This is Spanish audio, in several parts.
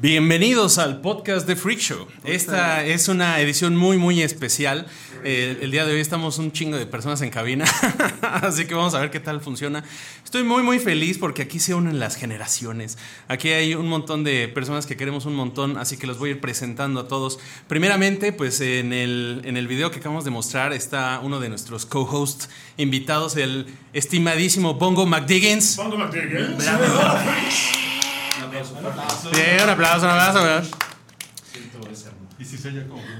Bienvenidos al podcast de Freak Show. Esta es una edición muy, muy especial. Eh, el día de hoy estamos un chingo de personas en cabina, así que vamos a ver qué tal funciona. Estoy muy, muy feliz porque aquí se unen las generaciones. Aquí hay un montón de personas que queremos un montón, así que los voy a ir presentando a todos. Primeramente, pues en el, en el video que acabamos de mostrar está uno de nuestros co-hosts invitados, el estimadísimo Bongo McDiggins. Pongo McDiggins. Bien, un aplauso, un aplauso, weón. Y si se oye como un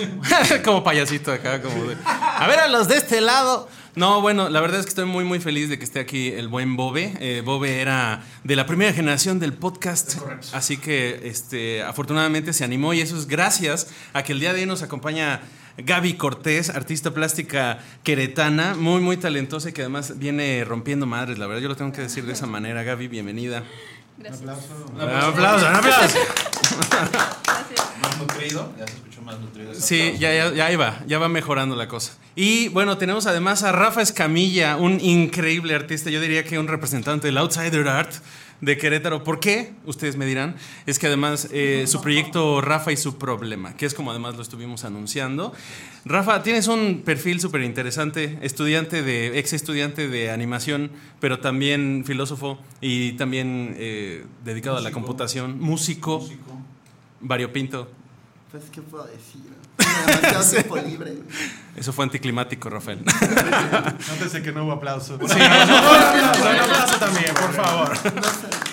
como payasito acá, como de, A ver a los de este lado. No, bueno, la verdad es que estoy muy, muy feliz de que esté aquí el buen Bobe. Eh, Bobe era de la primera generación del podcast. Así que, este, afortunadamente se animó y eso es gracias a que el día de hoy nos acompaña Gaby Cortés, artista plástica queretana, muy, muy talentosa y que además viene rompiendo madres. La verdad, yo lo tengo que decir de esa manera. Gaby, bienvenida. Un aplauso, un aplauso. Más nutrido, ya se escuchó más nutrido. Sí, aplauso. ya, ya, ya ahí va, ya va mejorando la cosa. Y bueno, tenemos además a Rafa Escamilla, un increíble artista, yo diría que un representante del Outsider Art de Querétaro. ¿Por qué? Ustedes me dirán. Es que además eh, su proyecto Rafa y su problema, que es como además lo estuvimos anunciando. Rafa, tienes un perfil súper interesante, estudiante de, ex estudiante de animación, pero también filósofo y también eh, dedicado a la computación, músico, Músico. variopinto. Pues, ¿qué puedo decir? Demasiado tiempo libre. Eso fue anticlimático, Rafael. Nótese que no hubo aplauso. Sí, un aplauso también, por favor. No.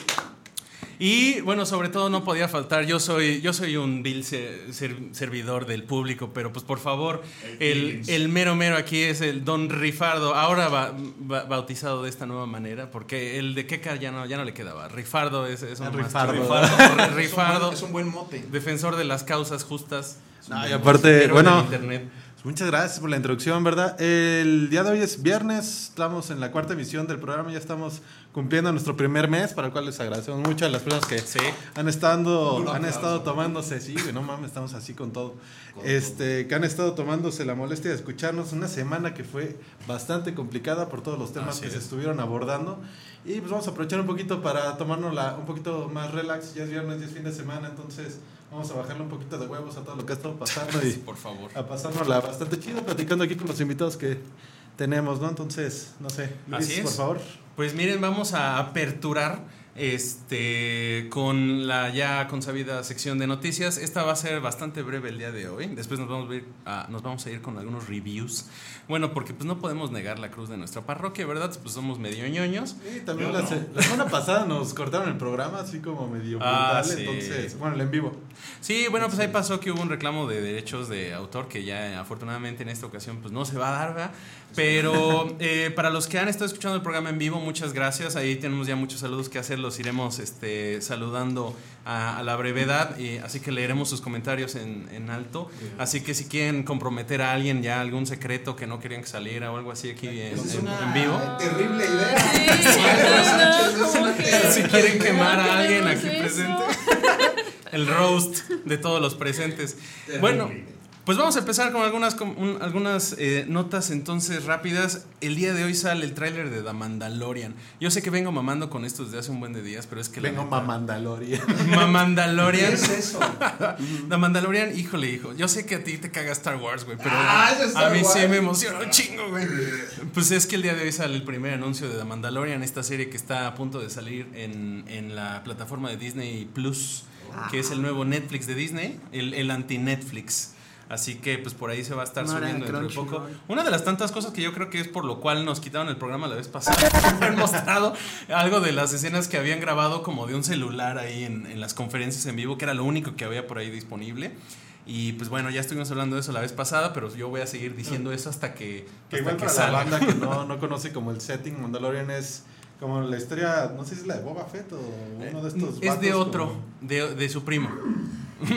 Y bueno, sobre todo no podía faltar. Yo soy, yo soy un vil se- ser- servidor del público, pero pues por favor, el, el mero mero aquí es el Don Rifardo, ahora ba- ba- bautizado de esta nueva manera, porque el de Keka ya no, ya no le quedaba. Rifardo es, es un. Rifardo. Rifardo, Rifardo, Es un buen mote. defensor de las causas justas. No, y aparte, bueno, muchas gracias por la introducción, ¿verdad? El día de hoy es viernes, estamos en la cuarta emisión del programa, ya estamos cumpliendo nuestro primer mes, para el cual les agradecemos mucho a las personas que Sí. han estado, han estado tomándose, sí, no mames, estamos así con todo. Este, que han estado tomándose la molestia de escucharnos una semana que fue bastante complicada por todos los temas Así que se es. estuvieron abordando. Y pues vamos a aprovechar un poquito para tomarnos un poquito más relax, ya es viernes, ya es fin de semana, entonces vamos a bajarle un poquito de huevos a todo lo que ha estado pasando y Por favor. a pasárnosla bastante chido platicando aquí con los invitados que tenemos, ¿no? Entonces, no sé, Luis, Así es. por favor. Pues miren, vamos a aperturar este con la ya consabida sección de noticias. Esta va a ser bastante breve el día de hoy. Después nos vamos a ir a, nos vamos a ir con algunos reviews. Bueno, porque pues no podemos negar la cruz de nuestra parroquia, ¿verdad? Pues somos medio ñoños. Y también la, no. se- la semana pasada nos cortaron el programa así como medio Ah, brutal, sí. entonces, bueno, el en vivo. Sí, bueno, pues ahí pasó que hubo un reclamo de derechos de autor que ya afortunadamente en esta ocasión pues no se va a dar, ¿verdad? Pero eh, para los que han estado escuchando el programa en vivo, muchas gracias. Ahí tenemos ya muchos saludos que hacer, los iremos este, saludando a, a la brevedad, y, así que leeremos sus comentarios en, en alto. Así que si quieren comprometer a alguien ya algún secreto que no querían que saliera o algo así aquí en, es en- una en vivo. terrible idea. Sí, no, que- Si quieren quemar a no alguien aquí eso. presente. El roast de todos los presentes. Bueno, pues vamos a empezar con algunas, un- algunas eh, notas entonces rápidas. El día de hoy sale el tráiler de The Mandalorian. Yo sé que vengo mamando con esto desde hace un buen de días, pero es que Vengo neta- Mamandaloria. Ma- Mandalorian. ¿Qué es eso? The Mandalorian, híjole, hijo. Yo sé que a ti te caga Star Wars, güey, pero Ah, a mí sí me emociona un chingo, güey. Pues es que el día de hoy sale el primer anuncio de The Mandalorian, esta serie que está a punto de salir en, en la plataforma de Disney Plus, que es el nuevo Netflix de Disney, el, el anti-Netflix. Así que pues por ahí se va a estar era subiendo dentro de poco. Una de las tantas cosas que yo creo que es por lo cual nos quitaron el programa la vez pasada. Han mostrado algo de las escenas que habían grabado como de un celular ahí en, en las conferencias en vivo, que era lo único que había por ahí disponible. Y pues bueno, ya estuvimos hablando de eso la vez pasada, pero yo voy a seguir diciendo eso hasta que, Que hasta igual que para salga. la banda que no, no conoce como el setting, Mandalorian es como la historia, no sé si es la de Boba Fett o uno de estos es de otro, como- de, de su primo.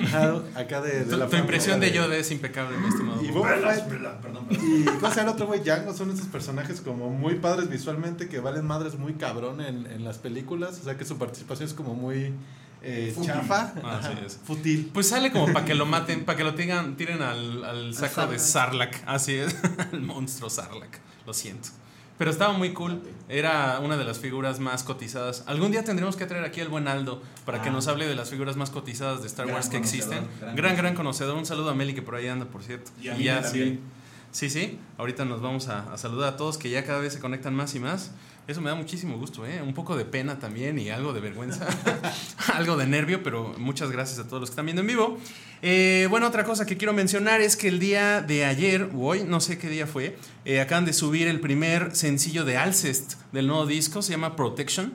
Ajá, acá de, de Tu, la tu impresión de Yoda es impecable, mi estimado. Y Bob. Boba Fett Perdón, perdón. Y ¿cómo se llama el otro güey? Django son esos personajes como muy padres visualmente que valen madres muy cabrón en, en las películas. O sea que su participación es como muy eh, chafa. Ah, Ajá, sí es. Fútil. Pues sale como para que lo maten, para que lo tiran, tiren al, al saco de. Sarlacc. Así es, el monstruo Sarlacc. Lo siento. Pero estaba muy cool. Era una de las figuras más cotizadas. Algún día tendremos que traer aquí al buen Aldo para que Ah. nos hable de las figuras más cotizadas de Star Gran Wars que existen. gran Gran, gran conocedor. Un saludo a Meli que por ahí anda, por cierto. Y a ya, también. sí. Sí, sí. Ahorita nos vamos a, a saludar a todos que ya cada vez se conectan más y más. Eso me da muchísimo gusto, ¿eh? Un poco de pena también y algo de vergüenza. algo de nervio, pero muchas gracias a todos los que están viendo en vivo. Eh, bueno, otra cosa que quiero mencionar es que el día de ayer, o hoy, no sé qué día fue, eh, acaban de subir el primer sencillo de Alcest del nuevo disco, se llama Protection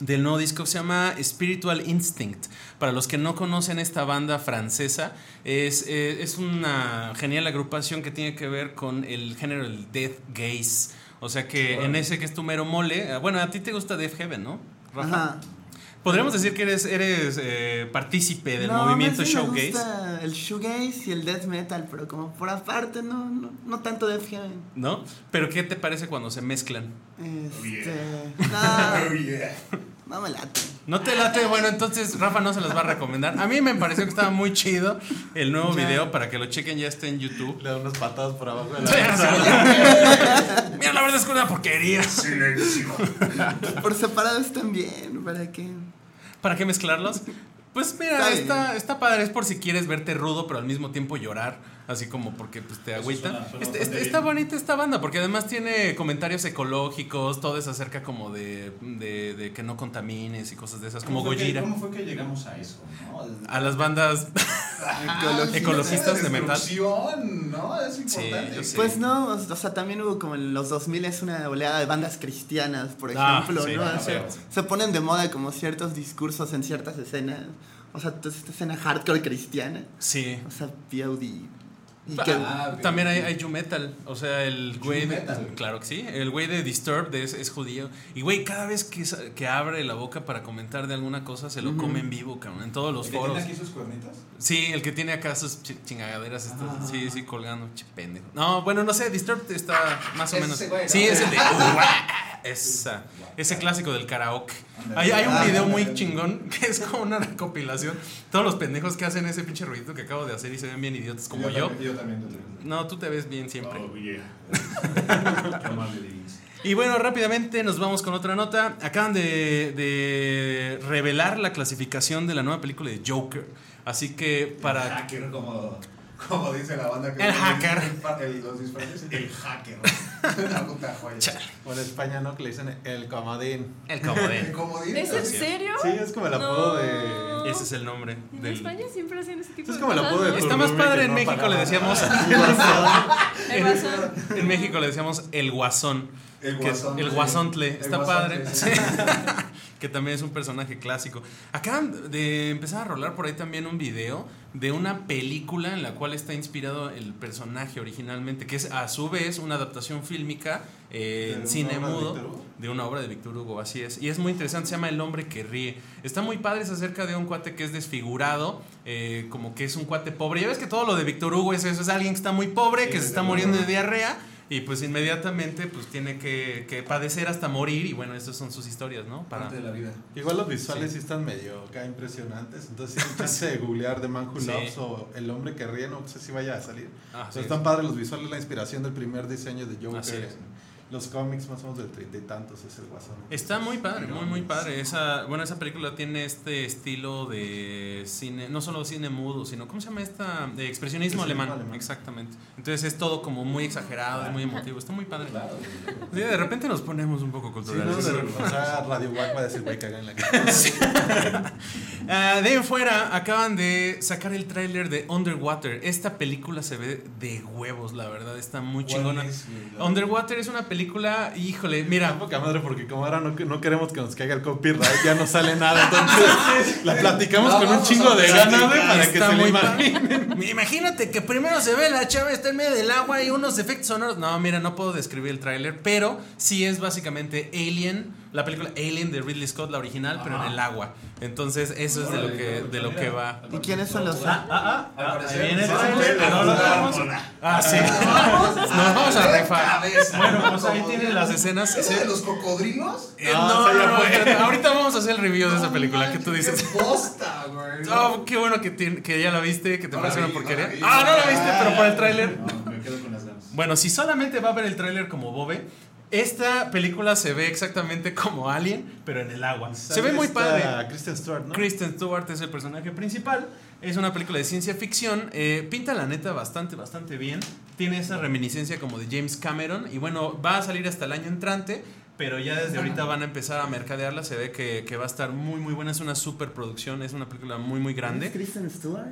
del nuevo disco se llama Spiritual Instinct. Para los que no conocen esta banda francesa, es, eh, es una genial agrupación que tiene que ver con el género del death gaze. O sea que en ese que es tu mero mole, eh, bueno, a ti te gusta Death Heaven, ¿no? Rafa? Ajá. Podríamos decir que eres, eres eh, partícipe del No, movimiento más bien me gusta el shoegaze y el death metal, pero como por aparte, no, no, no tanto death heaven. ¿no? Pero ¿qué te parece cuando se mezclan? Este. Oh, No, yeah. No me late. ¿No te late? Bueno, entonces Rafa no se las va a recomendar. A mí me pareció que estaba muy chido el nuevo video para que lo chequen, ya está en YouTube. Le da unas patadas por abajo de la Sí, la verdad es que es una porquería. Por separado están bien, ¿para qué? ¿Para qué mezclarlos? Pues mira, Está está, está padre, es por si quieres verte rudo, pero al mismo tiempo llorar, así como porque pues, te agüita. suena- suena Este- este- está bonita esta banda, porque además tiene comentarios ecológicos, todo es acerca como de, de, de que no contamines y cosas de esas, como ¿Cómo fue que- Gojira. ¿Cómo fue que llegamos a eso? ¿no? A las bandas Ecologistas. ecologistas de metal. ¿no? Es Sí, importante. sé. Pues no, o sea, también hubo como en los 2000 es una oleada de bandas cristianas, por Ah, ejemplo, sí, ¿no? ah, O sea, pero- se ponen de moda como ciertos discursos en ciertas escenas. O sea, toda esta escena hardcore cristiana. Sí. O sea, POD. Y Ah, que, ok. También hay, hay You Metal, o sea, el güey de, Metal. claro que sí, el güey de Disturbed es, es judío y güey cada vez que, que abre la boca para comentar de alguna cosa se lo come en vivo, cabrón, en todos los ¿El foros. tiene aquí sus cuernitas? Sí, el que tiene acá sus chi- chingaderas, estas, Ah. sí, sí, colgando, che, pendejo. No, bueno, no sé, Disturbed está más o menos. güey, ¿no? Sí, es el de. Esa, ese clásico del karaoke. Hay, hay un Ah, video muy chingón que es como una recopilación. Todos los pendejos que hacen ese pinche ruidito que acabo de hacer y se ven bien idiotas como yo. También, yo también. yo también. No, tú te ves bien siempre. Oh, yeah. Qué. Y bueno, rápidamente nos vamos con otra nota. Acaban de, de revelar la clasificación de la nueva película de Joker. Así que para... hacker, como, como dice la banda que El hacker. El, los disfraces, el hacker. Una puta joya. O en España, ¿no? Que le dicen el comodín. El El comodín. comodín. ¿Es en serio? Sí, es como el apodo No. de. Ese es el nombre En del... España siempre hacen ese tipo Es de como el cosas, apodo de. Está más padre en no México, le decíamos... El guasón. En México le decíamos el guasón. El es- guasontle. el guasontle. El Está padre. Que también es un personaje clásico. Acaban de empezar a rolar por ahí también un video de una película en la cual está inspirado el personaje originalmente, que es a su vez una adaptación fílmica eh, ¿De en cine de mudo de una obra de Víctor Hugo, así es. Y es muy interesante, se llama El hombre que ríe. Está muy padre, es acerca de un cuate que es desfigurado, eh, como que es un cuate pobre. Ya ves que todo lo de Víctor Hugo es eso, es alguien que está muy pobre, que se está muriendo de diarrea. Y pues inmediatamente pues tiene que, que padecer hasta morir y bueno, estas son sus historias, ¿no? Para... Parte de la vida. Igual los visuales sí, están medio acá impresionantes. Entonces, si chance de googlear The Man Who Sí. Loves o El hombre que ríe, no sé si vaya a salir. Ah, O sí, sea, están padres los visuales, la inspiración del primer diseño de Joker. Los cómics, más o menos de treinta y tantos, es el guasón. Está muy padre, muy muy padre. Esa, bueno, esa película tiene este estilo de cine, no solo cine mudo, sino ¿cómo se llama esta? De expresionismo Expresionismo alemán. alemán. Exactamente. Entonces es todo como muy exagerado, es muy emotivo, está muy padre. Claro. Sí, de repente nos ponemos un poco Sí, culturales. no, de- o sea, Radio Wack va a decir, güey, caga en la cara. Ah, de ahí en fuera acaban de sacar el tráiler de Underwater. Esta película se ve de huevos, la verdad, está muy chingona. Underwater es una película, híjole, mira, Poca madre, porque como ahora no, no queremos que nos caiga el copyright, ya no sale nada. Entonces, la platicamos La con un chingo de ganas, güey, para que se padre. Imagínate que primero se ve la chava está en medio del agua y unos efectos sonoros. No, mira, no puedo describir el tráiler, pero sí es básicamente Alien, la película Alien de Ridley Scott, la original, pero en el agua. Entonces, eso es de lo que de lo que va. ¿Y quiénes son los.? Ah, ah, ah, parecer, ahí viene el. Ah, sí. Nos vamos a rifar. Bueno, pues ahí tienen las escenas. ¿Ese de los cocodrilos? Eh, No, no, ahorita vamos a hacer el review de esa película. ¿Qué tú dices? ¡Qué posta, güey! Oh, qué bueno que, ya la viste, que te parece una porquería. ah, no la viste, pero por el tráiler. No, me quedo con las ganas. Bueno, si solamente va a ver el tráiler como Bobe, esta película se ve exactamente como Alien, pero en el agua. Se ve muy padre. Kristen Stewart, ¿no? Kristen Stewart es el personaje principal. Es una película de ciencia ficción. eh, pinta la neta bastante, bastante bien. Tiene esa reminiscencia como de James Cameron. Y bueno, va a salir hasta el año entrante. Pero ya desde ahorita van a empezar a mercadearla. Se ve que, que va a estar muy, muy buena. Es una super producción. Es una película muy, muy ¿Es grande. Kristen Stewart?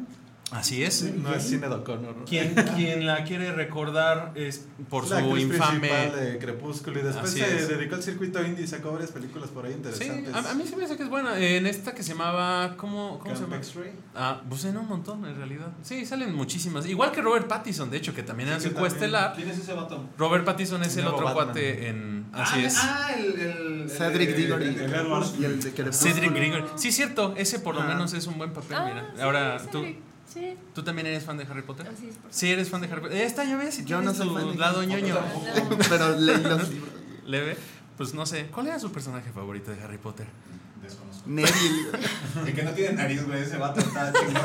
Así es. No es cine de O'Connor. ¿no? Quien, quien la quiere recordar es por su infame. principal de Crepúsculo y después Así se es. dedicó al circuito indie y sacó varias películas por ahí Sí, interesantes. a, a mí se me hace que es buena. En esta que se llamaba. ¿Cómo, cómo se llama? X-Ray. Ah, pues en un montón, en realidad. Sí, salen muchísimas. Igual que Robert Pattinson, de hecho, que también era Sí, su que también. coestelar. ¿Quién es ese vato? Robert Pattinson es El otro Batman. cuate en. Así ah, es. Ah, el. el Cedric Diggory. el-. Cedric Grigor. Sí, cierto. Ese por lo Ah. menos es un buen papel, Ah, mira. sí, Ahora, ¿tú, Sí, ¿tú también eres fan de Harry Potter? así es. por Sí, eres fan de Harry Potter. Esta ya ves, Yo no soy tu fan de lado Harry ñoño. Pero leí los libros. Leve. Pues no sé. ¿Cuál era su personaje favorito de Harry Potter? Neville. El que no tiene nariz, güey, ese vato está chingón.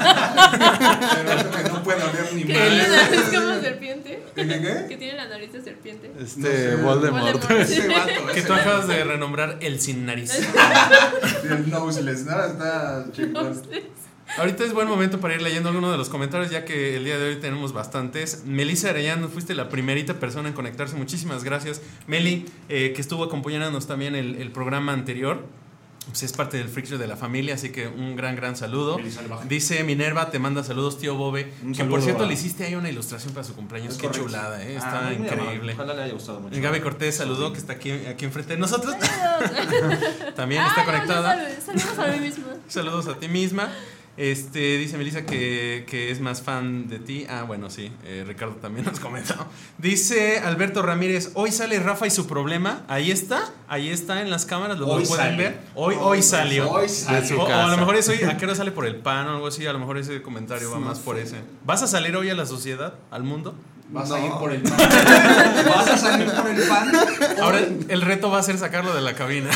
Pero que no puede oler ni Que tiene la nariz como serpiente. ¿Qué, qué? Que tiene la nariz de serpiente. Este, No sé. Voldemort. Voldemort. Ese vato, Que tú vato. acabas de renombrar el sin nariz. El noseless, ¿no? Está chingón. Ahorita es buen momento para ir leyendo algunos de los comentarios, ya que el día de hoy tenemos bastantes. Melissa Arellano, fuiste la primerita persona en conectarse. Muchísimas gracias. Meli, eh, que estuvo acompañándonos también el, el programa anterior. Pues es parte del Freak Show de la familia, así que un gran, gran saludo. Dice Minerva, te manda saludos, tío Bobe. Un que saludo por cierto le hiciste ahí una ilustración para su cumpleaños. Es Qué correcto. chulada, ¿eh? Ah, está increíble. Ojalá le haya gustado mucho. Gaby Cortés saludó, que está aquí, aquí enfrente de nosotros. También está no, conectada. no, sal- Saludos a mí misma. Saludos a ti misma. Este, dice Melissa que, que es más fan de ti. Ah, bueno, sí. eh, Ricardo también nos comentó. Dice Alberto Ramírez, hoy sale Rafa y su problema. Ahí está, ahí está en las cámaras, lo Hoy pueden sale. ver. Hoy, hoy salió. Hoy su O, o a lo mejor es hoy, ¿a qué hora sale por el pan o algo así? A lo mejor ese comentario va más por ese. ¿Vas a salir hoy a la sociedad, al mundo? Vas No. a ir por el pan. Vas a salir por el pan. Ahora el reto va a ser sacarlo de la cabina.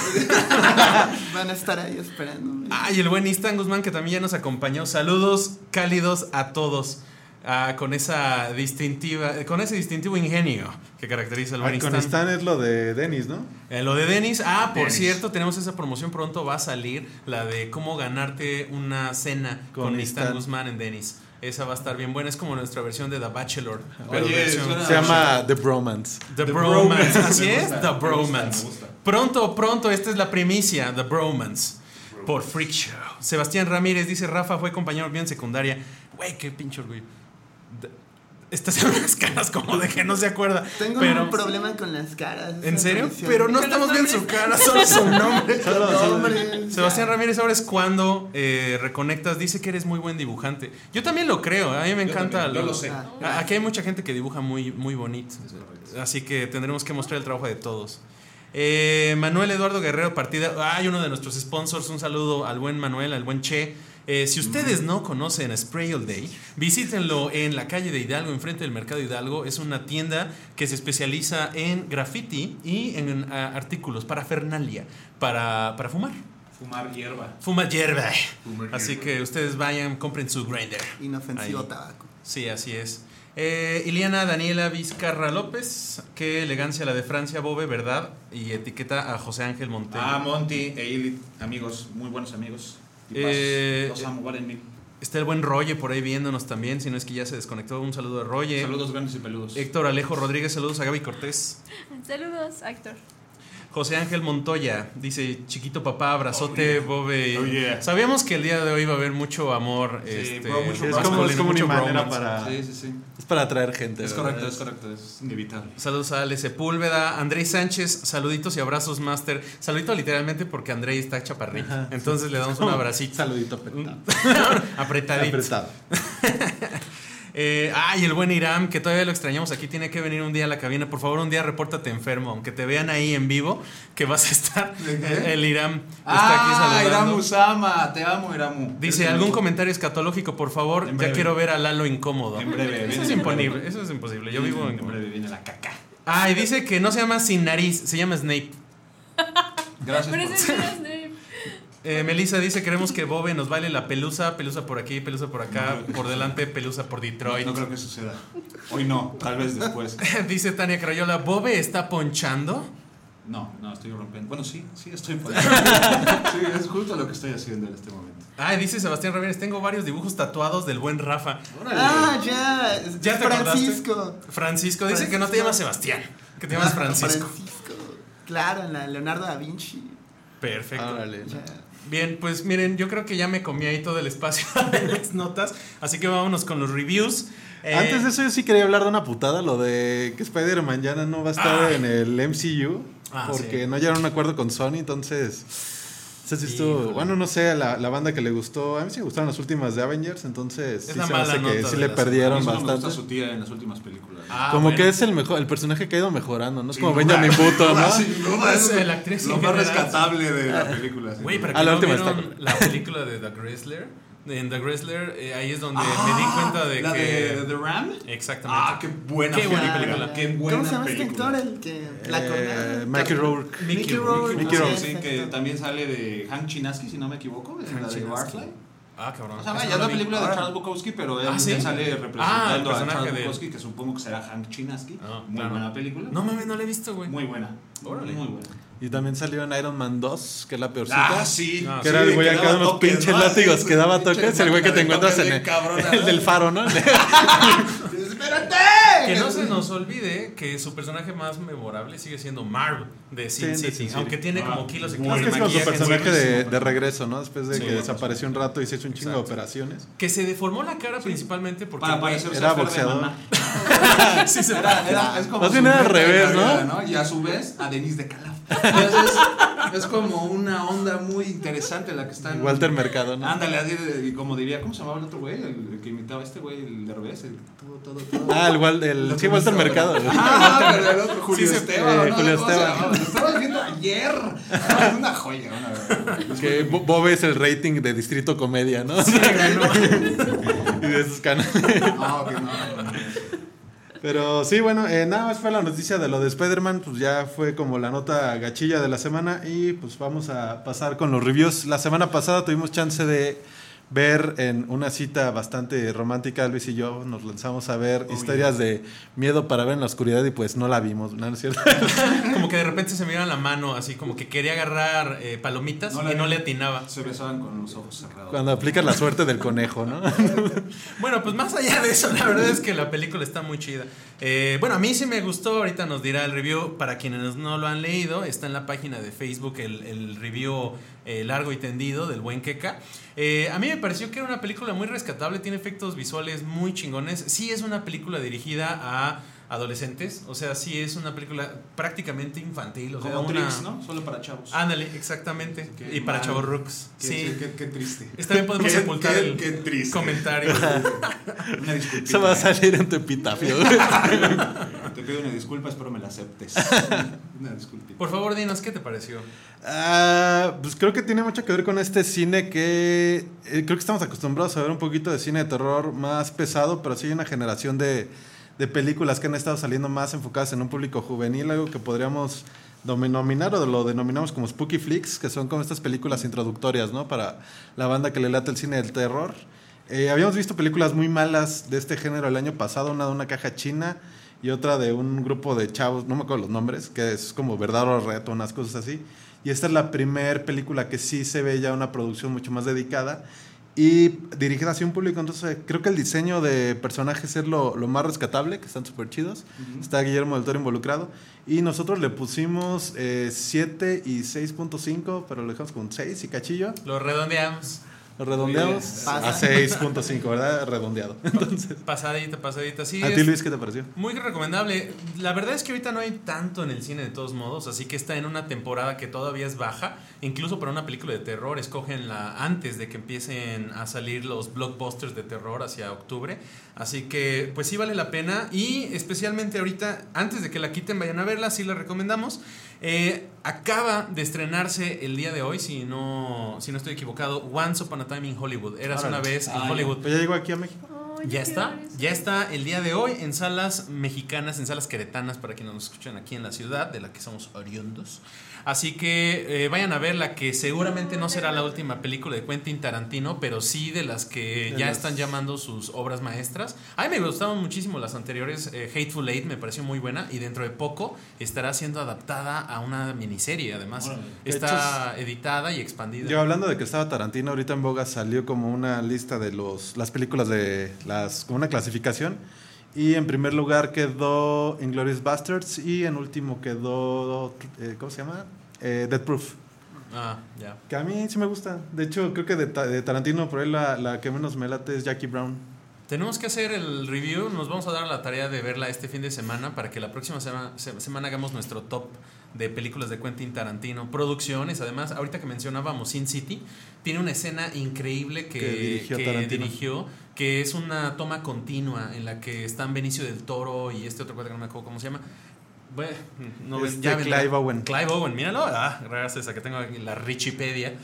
Van a estar ahí esperándome. Ah, y el buen Istan Guzmán que también ya nos acompañó. Saludos cálidos a todos. Ah, con esa distintiva, con ese distintivo ingenio que caracteriza al buen con Istan. Stan es lo de Dennis, ¿no? Eh, lo de Denis, ah, por Dennis. cierto, tenemos esa promoción pronto, va a salir la de cómo ganarte una cena con, Con Stan. Guzmán en Denis. Esa va a estar bien buena, es como nuestra versión de The Bachelor. pero Oye, versión- suena- Se llama The Bromance. The, The Bromance, Bromance. así Me es, gusta, The me gusta, Bromance. me gusta. Pronto, pronto, esta es la primicia, The Bromance. Por Freak Show. Sebastián Ramírez dice: Rafa fue compañero mío en secundaria. Güey, qué pinche orgullo. Estas son las caras como de que no se acuerda. Tengo pero, un problema con las caras. ¿En serio? Pero no estamos viendo su cara, solo su nombre. Sebastián. Ramírez, ahora es cuando eh, reconectas. Dice que eres muy buen dibujante. Yo también lo creo. A mí me Yo encanta. también, yo lo sé. A- Aquí hay mucha gente que dibuja muy, muy bonito. Así que tendremos que mostrar el trabajo de todos. Eh, Manuel Eduardo Guerrero Partida. Hay uno de nuestros sponsors. Un saludo al buen Manuel, al buen Che. Eh, si ustedes no conocen Spray All Day, visítenlo en la calle de Hidalgo, enfrente del Mercado Hidalgo. Es una tienda que se especializa en graffiti y en ah, artículos para fernalia, para, para fumar. Fumar hierba. Fuma hierba. Fumar Así hierba. que ustedes vayan, compren su grinder. Inofensivo Ahí. tabaco. Sí, así es. Eh, Iliana Daniela Vizcarra López, qué elegancia la de Francia, Bobe, ¿verdad? Y etiqueta a José Ángel Montello. Ah, Monty e Ili, amigos, muy buenos amigos. Eh, Los amo. Está el buen Roye por ahí viéndonos también, si no es que ya se desconectó. Un saludo a Roye. Saludos grandes y peludos. Héctor Alejo Rodríguez, saludos a Gaby Cortés. Saludos, actor. José Ángel Montoya dice, chiquito papá, abrazote, Bobe. Oh, yeah. Sabíamos que el día de hoy va a haber mucho amor. Sí, este, bro, mucho Es Más como, es como una mucho manera bromance. para. Sí, sí, sí. Es para atraer gente. Es ¿verdad? correcto, es correcto, es inevitable. Saludos a Ale Sepúlveda, Andrei Sánchez, saluditos y abrazos, Master. Saludito literalmente porque Andrei está chaparrito. Ajá. Entonces le damos un abracito. Saludito apretado. Apretadito. apretado. Eh, ah, y el buen Iram, que todavía lo extrañamos aquí, tiene que venir un día a la cabina. Por favor, un día repórtate enfermo, aunque te vean ahí en vivo, que vas a estar. El Iram está aquí Ah, saludando. Iramu Sama, te amo, Iramu. Dice, ¿algún comentario escatológico, por favor? En Ya breve. quiero ver a Lalo incómodo. En breve, Eso es breve. eso es imposible. Yo vivo en... En breve viene la caca. Ah, y dice que no se llama sin nariz, se llama Snape. Gracias Pero por... Eh, Melissa dice, queremos que Bobe nos baile la pelusa, pelusa por aquí, pelusa por acá, por delante, pelusa por Detroit. No creo que suceda. Hoy no, tal vez después. dice Tania Crayola, ¿Bobe está ponchando? No, no, estoy rompiendo. Bueno, sí, sí, estoy ponchando. Sí, es justo lo que estoy haciendo en este momento. Ah, dice Sebastián Ramírez, tengo varios dibujos tatuados del buen Rafa. Ah, ya. ¿Ya te Francisco. Francisco, dice que no te llamas Sebastián, que te llamas Francisco. Francisco. Claro, en la Leonardo da Vinci. Perfecto. Órale. Ya. Bien, pues miren, yo creo que ya me comí ahí todo el espacio de las notas, así que vámonos con los reviews. Eh, Antes de eso, yo sí quería hablar de una putada, lo de que Spider-Man ya no va a estar Ah. en el MCU. Ah, porque sí. no llegaron a un acuerdo con Sony, entonces. Eso sí estuvo- Híjole. bueno, no sé, la, la banda que le gustó. A mí sí me gustaron las últimas de Avengers, entonces. Es sí la se me mala hace que sí le las- A mí perdieron solo me gusta bastante. su tía en las últimas películas. ah, Como bueno. que es el mejor, el personaje que ha ido mejorando, ¿no? Es como Benjamin Button, ¿no? Sin duda, Es es la actriz lo más rescatable de la película. Güey, Ah, que la no última vieron está- la película de The Grizzler, en The Wrestler, eh, ahí es donde me di cuenta de la que... de The Ram. Exactamente. Ah, qué buena, Qué buena película. Qué buena ¿Cómo se llama este actor? El que la Eh, Mickey Rourke. Mickey Rourke. Mickey Rourke. sí, que también sale de Hank Chinaski, si no me equivoco, en Hank la de. Barfly. Ah, cabrón. O sea, ya es la película de Charles Bukowski, pero él, Ah, ¿sí? él sale Ah, el representando a personaje Charles de- Bukowski, que supongo que será Hank Chinaski. Ah, Muy claro. buena película. No mames, no la he visto, güey. Muy buena. Órale. Muy buena. Y también salió en Iron Man 2, que es la peorcita. Ah, sí. Ah, Que era el güey acá de unos pinches látigos que daba toques, el güey que te encuentras en el, el del faro, ¿no? ¡Espérate! Que no se nos olvide que su personaje más memorable sigue siendo Marv de Sin Sí, de City. Sin City. Aunque tiene como kilos y kilos de que es su maquillaje personaje de, de regreso, ¿no? Después de Sí. que desapareció un rato y se hizo un chingo de operaciones. Que se deformó la cara principalmente porque Para Era de boxeador. Sí, se Era, era, es como Más su bien era al revés, ¿no? Y a su vez a Denise de Calaf. Entonces, es como una onda muy interesante la que están. Walter Mercado, ¿no? Ándale, así de- y como diría, ¿cómo se llamaba el otro güey? El, el que imitaba a este güey, el de revés, el todo, todo, todo. Ah, el, el sí, Walter Mercado. Ah, pero el otro, Julio Sí, Esteban. eh, ¿no? Julio ¿Cómo se Esteban. Lo estaba viendo ayer. Ah, es una joya, una Que Bo- Bob es el rating de Distrito Comedia, ¿no? y de esos canales. Ah, no, no, no. Pero sí, bueno, eh, nada más fue la noticia de lo de Spider-Man, pues ya fue como la nota gachilla de la semana y pues vamos a pasar con los reviews. La semana pasada tuvimos chance de ver en una cita bastante romántica, Luis y yo nos lanzamos a ver historias de miedo para ver en la oscuridad y pues no la vimos, ¿no, ¿No es cierto? como que de repente se miran la mano así como que quería agarrar eh, palomitas No y no le atinaba. Se besaban con los ojos cerrados. Cuando aplicas la suerte del conejo, ¿no? Bueno, pues más allá de eso, la verdad es que la película está muy chida. Eh, bueno, a mí sí me gustó, ahorita nos dirá el review. Para quienes no lo han leído, está en la página de Facebook el, el review eh, largo y tendido del buen Keka. Eh, a mí me pareció que era una película muy rescatable, tiene efectos visuales muy chingones. Sí es una película dirigida a adolescentes, o sea, sí es una película prácticamente infantil. O sea, Como una... Trix, ¿no? Solo para chavos. Ándale, exactamente. Qué y para mal. Chavos Rooks. Qué- Sí. Qué, qué triste. Esta vez podemos sepultar el qué triste. comentario. Una disculpita. Eso va a salir en tu epitafio. Te pido una disculpa, espero me la aceptes. Una disculpita. Por favor, dinos, ¿qué te pareció? Ah, pues creo que tiene mucho que ver con este cine que eh, creo que estamos acostumbrados a ver un poquito de cine de terror más pesado, pero sí hay una generación de, de películas que han estado saliendo más enfocadas en un público juvenil, algo que podríamos denominar o lo denominamos como spooky flicks, que son como estas películas introductorias, ¿no? Para la banda que le late el cine del terror. Eh, habíamos visto películas muy malas de este género el año pasado, una de una caja china y otra de un grupo de chavos, no me acuerdo los nombres, que es como verdadero reto, unas cosas así. Y esta es la primera película que sí se ve ya una producción mucho más dedicada y dirigida hacia un público. Entonces, creo que el diseño de personajes es lo, lo más rescatable, que están súper chidos. Está Guillermo del Toro involucrado. Y nosotros le pusimos eh, 7 y 6.5, pero lo dejamos con 6 y cachillo. Lo redondeamos. Pasa. a 6.5, ¿verdad? Redondeado. Entonces, Pasadita, pasadita. Sí, ¿a ti, Luis, qué te pareció? muy recomendable. La verdad es que ahorita no hay tanto en el cine de todos modos, así que está en una temporada que todavía es baja. Incluso para una película de terror, escogenla antes de que empiecen a salir los blockbusters de terror hacia octubre. Así que, pues sí vale la pena. Y especialmente ahorita, antes de que la quiten, vayan a verla, sí la recomendamos. Eh, acaba de estrenarse el día de hoy, si no, si no estoy equivocado, Once Upon a Time in Hollywood. Eras una vez en Ah. Hollywood. Pues ya llegó aquí a México. Ya está, ya está el día de hoy en salas mexicanas, en salas queretanas para quienes nos escuchan aquí en la ciudad, de la que somos oriundos. Así que eh, vayan a verla, que seguramente no será la última película de Quentin Tarantino, pero sí de las que De ya las- están llamando sus obras maestras. A mí me gustaron muchísimo las anteriores, eh, Hateful Eight me pareció muy buena y dentro de poco estará siendo adaptada a una miniserie, además. Está editada y expandida. Yo hablando de que estaba Tarantino, ahorita en Boga salió como una lista de los, las películas de las, como una clasificación. Y en primer lugar quedó Inglourious Bastards y en último quedó, eh, ¿cómo se llama? Eh, Death Proof. Ah, ya. Que a mí sí me gusta. De hecho, creo que de, Ta- de Tarantino por ahí la, la que menos me late es Jackie Brown. Tenemos que hacer el review, nos vamos a dar la tarea de verla este fin de semana para que la próxima sema- se- semana hagamos nuestro top de películas de Quentin Tarantino, producciones, además, ahorita que mencionábamos Sin City, tiene una escena increíble que, Que dirigió que dirigió, que es una toma continua en la que están Benicio del Toro y este otro cuate que no me acuerdo cómo se llama, Bueno, no, Este, ya. Clive Owen. Clive Owen, míralo. Ah, gracias a que tengo aquí la Richipedia.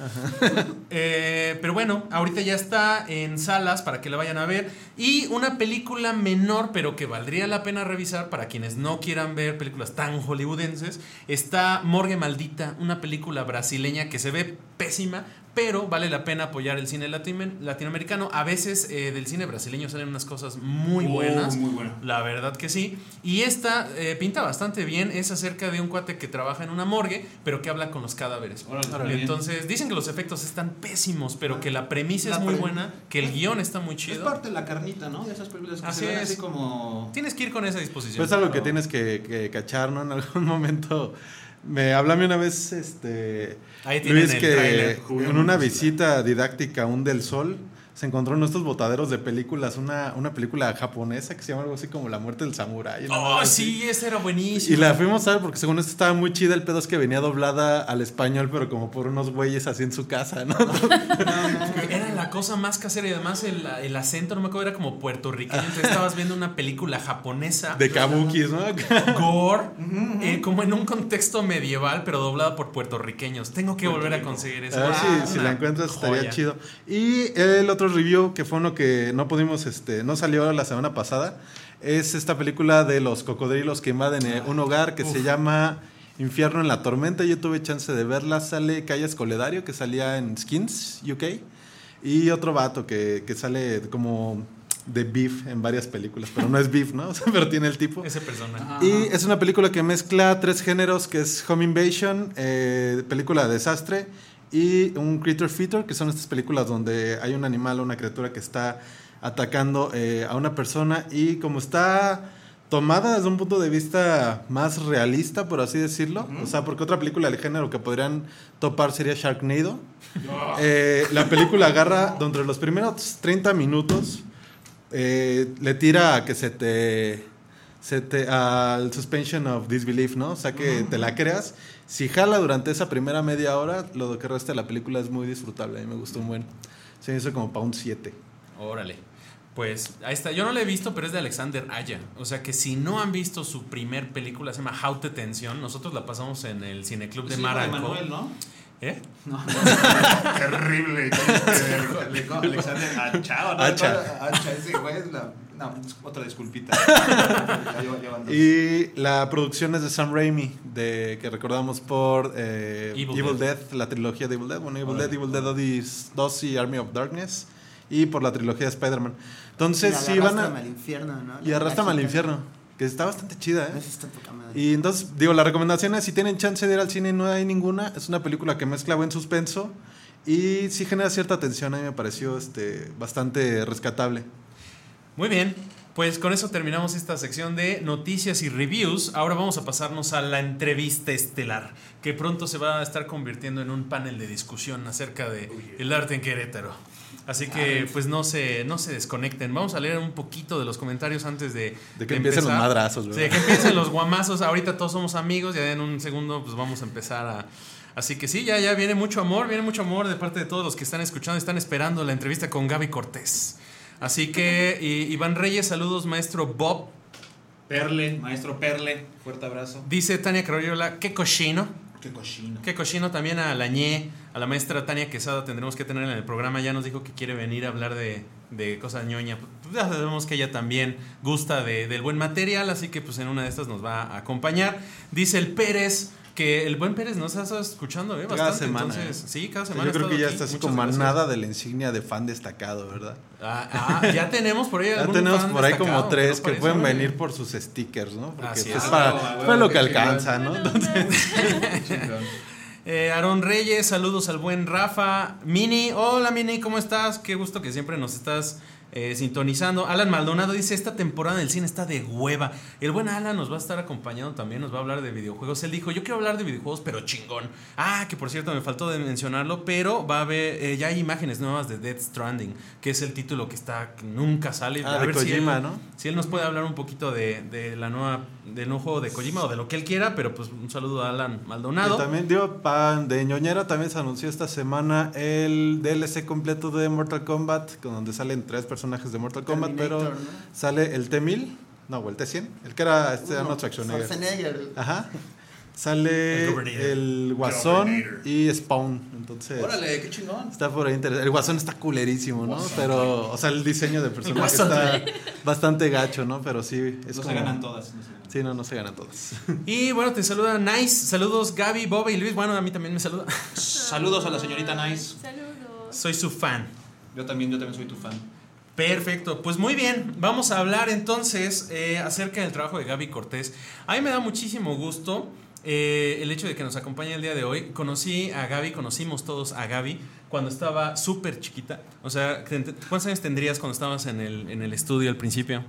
Eh, pero bueno, ahorita ya está en salas para que la vayan a ver. Y una película menor, pero que valdría la pena revisar para quienes no quieran ver películas tan hollywoodenses, está Morgue Maldita, una película brasileña que se ve pésima, pero vale la pena apoyar el cine latino- latinoamericano. A veces eh, del cine brasileño salen unas cosas muy Oh, buenas. muy bueno. La verdad que sí. Y esta eh, pinta bastante bien. Es acerca de un cuate que trabaja en una morgue, pero que habla con los cadáveres. Órale. Entonces, dicen que los efectos están pésimos, pero que la premisa La es muy pre- buena, que el guion está muy Es chido. parte de la carnita, ¿no? De esas películas que Así se ven es. así como... Tienes que ir con esa disposición. Pues es algo que tienes que, que cachar, ¿no? En algún momento. Me háblame una vez, este. Ahí Luis, que en una visita didáctica a un del sol se encontró en estos botaderos de películas una, una película japonesa que se llama algo así como La muerte del samurái. Oh, sí, esa era buenísima. Y la fuimos a ver porque según esto estaba muy chida. El pedo es que venía doblada al español, pero como por unos güeyes así en su casa, ¿no? Era la cosa más casera y además el, el acento, no me acuerdo, era como puertorriqueño. Entonces estabas viendo una película japonesa. De kabukis, ¿no? gore, eh, como en un contexto medieval, pero doblada por puertorriqueños. Tengo que volver a conseguir A esa. ver Ah, si, la encuentras estaría chido. Y el otro review, que fue uno que no pudimos, este, no salió la semana pasada, es esta película de los cocodrilos que invaden eh, un hogar que se llama Infierno en la Tormenta. Yo tuve chance de verla. Sale Calles Coledario, que salía en Skins, UK. Y otro vato que, que sale como de Beef en varias películas, pero no es Beef, ¿no? pero tiene el tipo. Ese personaje. Y es una película que mezcla tres géneros, que es Home Invasion, eh, película de desastre, y un Creature Feature, que son estas películas donde hay un animal o una criatura que está atacando eh, a una persona y como está tomada desde un punto de vista más realista, por así decirlo, o sea, porque otra película del género que podrían topar sería Sharknado. Eh, la película agarra, donde los primeros 30 minutos, eh, le tira a que se te se te al suspension of disbelief, ¿no? O sea que te la creas. Si jala durante esa primera media hora, lo que resta de la película es muy disfrutable. A mí me gustó un buen. Se me hizo como para un 7. Órale. Pues ahí está. Yo no la he visto, pero es de Alexander Aya. O sea que si no han visto su primer película, se llama Jaute Tensión. Nosotros la pasamos en el Cineclub de Sí, Maraco. Manuel, ¿no? ¿Eh? No, no. Terrible. Le dijo Alexander Hacha, ¿o ¿no? Hacha. Hacha, ese güey es la... No, otra disculpita. Y la producción es de Sam Raimi, de, que recordamos por eh, Evil Evil, Dead. Dead. la trilogía de Evil Dead. Bueno, Evil Órale, Dead, Evil Dead 2 2 y Army of Darkness. Y por la trilogía de Spider-Man. Entonces, Y sí van a. Al infierno, ¿no? Y La arrastrame al chica. infierno. Que está bastante chida, ¿eh? Está poca madre. Y entonces, digo, la recomendación es si tienen chance de ir al cine y no hay ninguna, es una película que mezcla buen suspenso y sí genera cierta tensión, a mí me pareció este, bastante rescatable. Muy bien. Pues con eso terminamos esta sección de noticias y reviews. Ahora vamos a pasarnos a la entrevista estelar, que pronto se va a estar convirtiendo en un panel de discusión acerca de el arte en Querétaro. Así que pues no se, no se desconecten. Vamos a leer un poquito de los comentarios antes de, De que empiecen los madrazos, ¿verdad? de que empiecen los guamazos. Ahorita todos somos amigos, ya en un segundo pues vamos a empezar a... Así que sí, ya, ya viene mucho amor, viene mucho amor de parte de todos los que están escuchando, están esperando la entrevista con Gaby Cortés. Así que, y- Iván Reyes, saludos, maestro Bob. Perle, maestro Perle, fuerte abrazo. Dice Tania Carollola, qué cochino. Qué cochino. Qué cochino también a la ñe, a la maestra Tania Quesada tendremos que tener en el programa. Ya nos dijo que quiere venir a hablar de, de cosas ñoña. Ya sabemos que ella también gusta de- del buen material, así que pues en una de estas nos va a acompañar. Dice el Pérez, que el buen Pérez nos está escuchando ¿eh? Cada bastante. semana, entonces, ¿eh? sí, cada O sea, semana. yo creo ha que ya estado está aquí. así Muchas como a gracias. nada de la insignia de fan destacado, ¿verdad? Ah, ah, ya tenemos por ahí Ya tenemos fan por ahí como tres ¿no que pueden venir por sus stickers, ¿no? Porque Así pues, es. para, Ah, lo que alcanza, ¿no? Entonces. Eh, Aarón Reyes, saludos al buen Rafa. Mini, hola Mini, ¿cómo estás? Qué gusto que siempre nos estás eh, sintonizando. Alan Maldonado dice, esta temporada del cine está de hueva. El buen Alan nos va a estar acompañando también, nos va a hablar de videojuegos. Él dijo, yo quiero hablar de videojuegos, pero chingón. Ah, que por cierto me faltó de mencionarlo, pero va a haber, eh, ya hay imágenes nuevas de Dead Stranding, que es el título que está, que nunca sale. Ah, A de ver si Kojima, él- ¿no? Si él nos puede hablar un poquito de, de la nueva, del nuevo juego de Kojima o de lo que él quiera, pero pues un saludo a Alan Maldonado. Y también, digo, pan de ñoñera también se anunció esta semana el DLC completo de Mortal Kombat, con donde salen tres personajes de Mortal Kombat, pero ¿no? sale el T-1000, No, o el T100. El que era este Uno, Arnold Schwarzenegger. Schwarzenegger. Ajá. Sale El Guasón y Spawn. Entonces. Órale, qué chingón. Está por ahí interesante. El Guasón está culerísimo, ¿no? Guasón. Pero, o sea, el diseño de personaje está bastante gacho, ¿no? Pero sí, es no como... se ganan todas. no se ganan. Sí, no, no se ganan todas. Y bueno, te saluda Nice. Saludos Gaby, Boba y Luis. Bueno, a mí también me saluda. Saludos a la señorita Nice. Saludos. Soy su fan. Yo también, yo también soy tu fan. Perfecto, pues muy bien, vamos a hablar entonces eh, acerca del trabajo de Gaby Cortés. A mí me da muchísimo gusto eh, el hecho de que nos acompañe el día de hoy. Conocí a Gaby, conocimos todos a Gaby cuando estaba súper chiquita. O sea, ¿cuántos años tendrías cuando estabas en el, en el estudio al principio?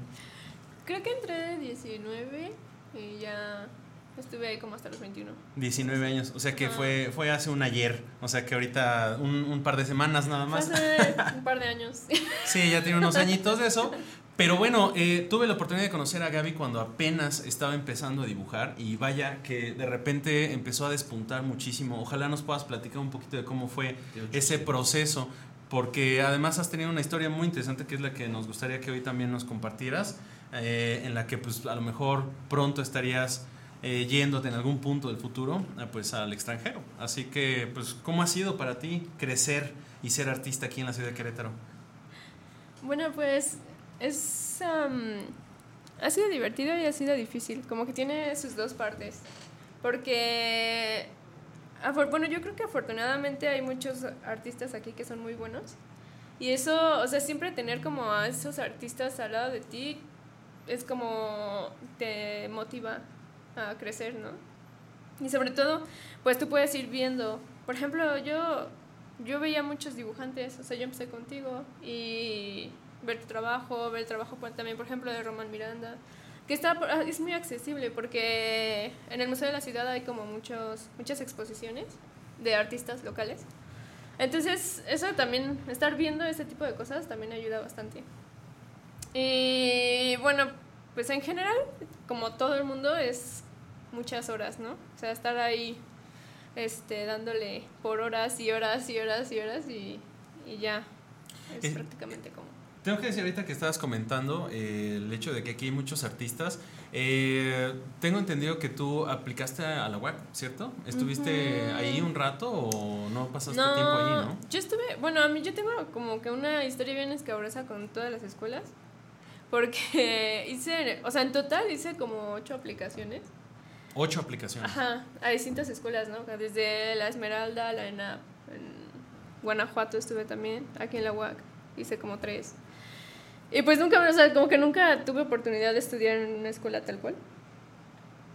Creo que entré de 19 y ya estuve ahí como hasta los 21. 19 años, o sea que fue, fue hace un ayer, o sea que ahorita un, un par de semanas nada Fue más. hace un par de años. Sí, ya tiene unos añitos de eso. Pero bueno, eh, tuve la oportunidad de conocer a Gaby cuando apenas estaba empezando a dibujar y vaya que de repente empezó a despuntar muchísimo. Ojalá nos puedas platicar un poquito de cómo fue ese proceso, porque además has tenido una historia muy interesante que es la que nos gustaría que hoy también nos compartieras, eh, en la que pues a lo mejor pronto estarías eh, yéndote en algún punto del futuro ah, pues al extranjero. Así que pues ¿cómo ha sido para ti crecer y ser artista aquí en la ciudad de Querétaro? Bueno, pues es am, ha sido divertido y ha sido difícil, como que tiene sus dos partes. Porque bueno, yo creo que afortunadamente hay muchos artistas aquí que son muy buenos. Y eso, o sea, siempre tener como a esos artistas al lado de ti es como te motiva a crecer, ¿no? Y sobre todo, pues tú puedes ir viendo, por ejemplo, yo yo veía muchos dibujantes, o sea, yo empecé contigo y ver tu trabajo, ver el trabajo también, por ejemplo, de Román Miranda, que está ah, es muy accesible porque en el Museo de la Ciudad hay como muchos muchas exposiciones de artistas locales. Entonces, eso también, estar viendo ese tipo de cosas también ayuda bastante. Y bueno, pues en general, como todo el mundo, es muchas horas, ¿no? O sea, estar ahí este, dándole por horas y horas y horas y horas y, y ya. Es Eh, prácticamente como... Tengo que decir ahorita que estabas comentando eh, el hecho de que aquí hay muchos artistas. eh, tengo entendido que tú aplicaste a la UAC, ¿cierto? ¿Estuviste ahí un rato o no pasaste tiempo ahí, no? yo estuve, bueno, a mí yo tengo como que una historia bien escabrosa con todas las escuelas, porque hice, o sea, en total hice como ocho aplicaciones, Ocho aplicaciones. ajá, a distintas escuelas, ¿no? Desde la Esmeralda, la ENAP, en Guanajuato estuve también, aquí en la UAC hice como tres. Y pues nunca, o sea, como que nunca tuve oportunidad de estudiar en una escuela tal cual.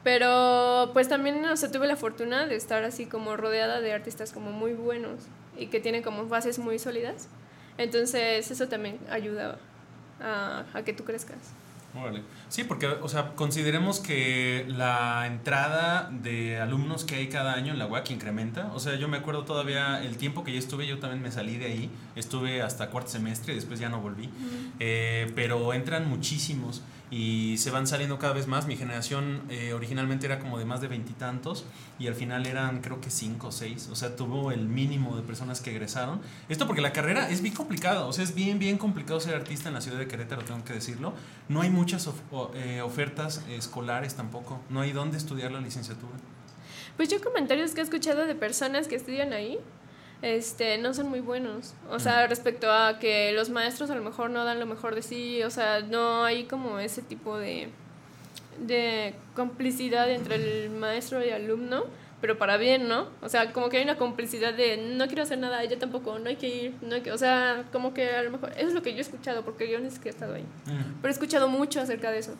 Pero pues también, o sea, tuve la fortuna de estar así como rodeada de artistas como muy buenos y que tienen como bases muy sólidas. Entonces eso también ayuda a, a que tú crezcas. Órale. Sí, porque, o sea, consideremos que la entrada de alumnos que hay cada año en la UAC incrementa. O sea, yo me acuerdo todavía el tiempo que yo estuve, yo también me salí de ahí. Estuve hasta cuarto semestre y después ya no volví. Eh, pero entran muchísimos y se van saliendo cada vez más. Mi generación eh, originalmente era como de más de veintitantos y, al final eran creo que cinco o seis. O sea, tuvo el mínimo de personas que egresaron. Esto porque la carrera es bien complicada. O sea, es bien, bien complicado ser artista en la ciudad de Querétaro, tengo que decirlo. No hay muchas of- eh, ofertas escolares tampoco. No hay dónde estudiar la licenciatura. Pues yo comentarios que he escuchado de personas que estudian ahí, este, no son muy buenos. O sea, respecto a que los maestros a lo mejor no dan lo mejor de sí, o sea, no hay como ese tipo de, de complicidad entre el maestro y alumno, pero para bien, ¿no? O sea, como que hay una complicidad de no quiero hacer nada, ella tampoco, no hay que ir, no hay que, o sea, como que a lo mejor, eso es lo que yo he escuchado, porque yo no es que he estado ahí, pero he escuchado mucho acerca de eso.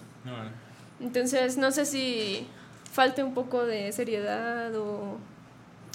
Entonces, no sé si falte un poco de seriedad o...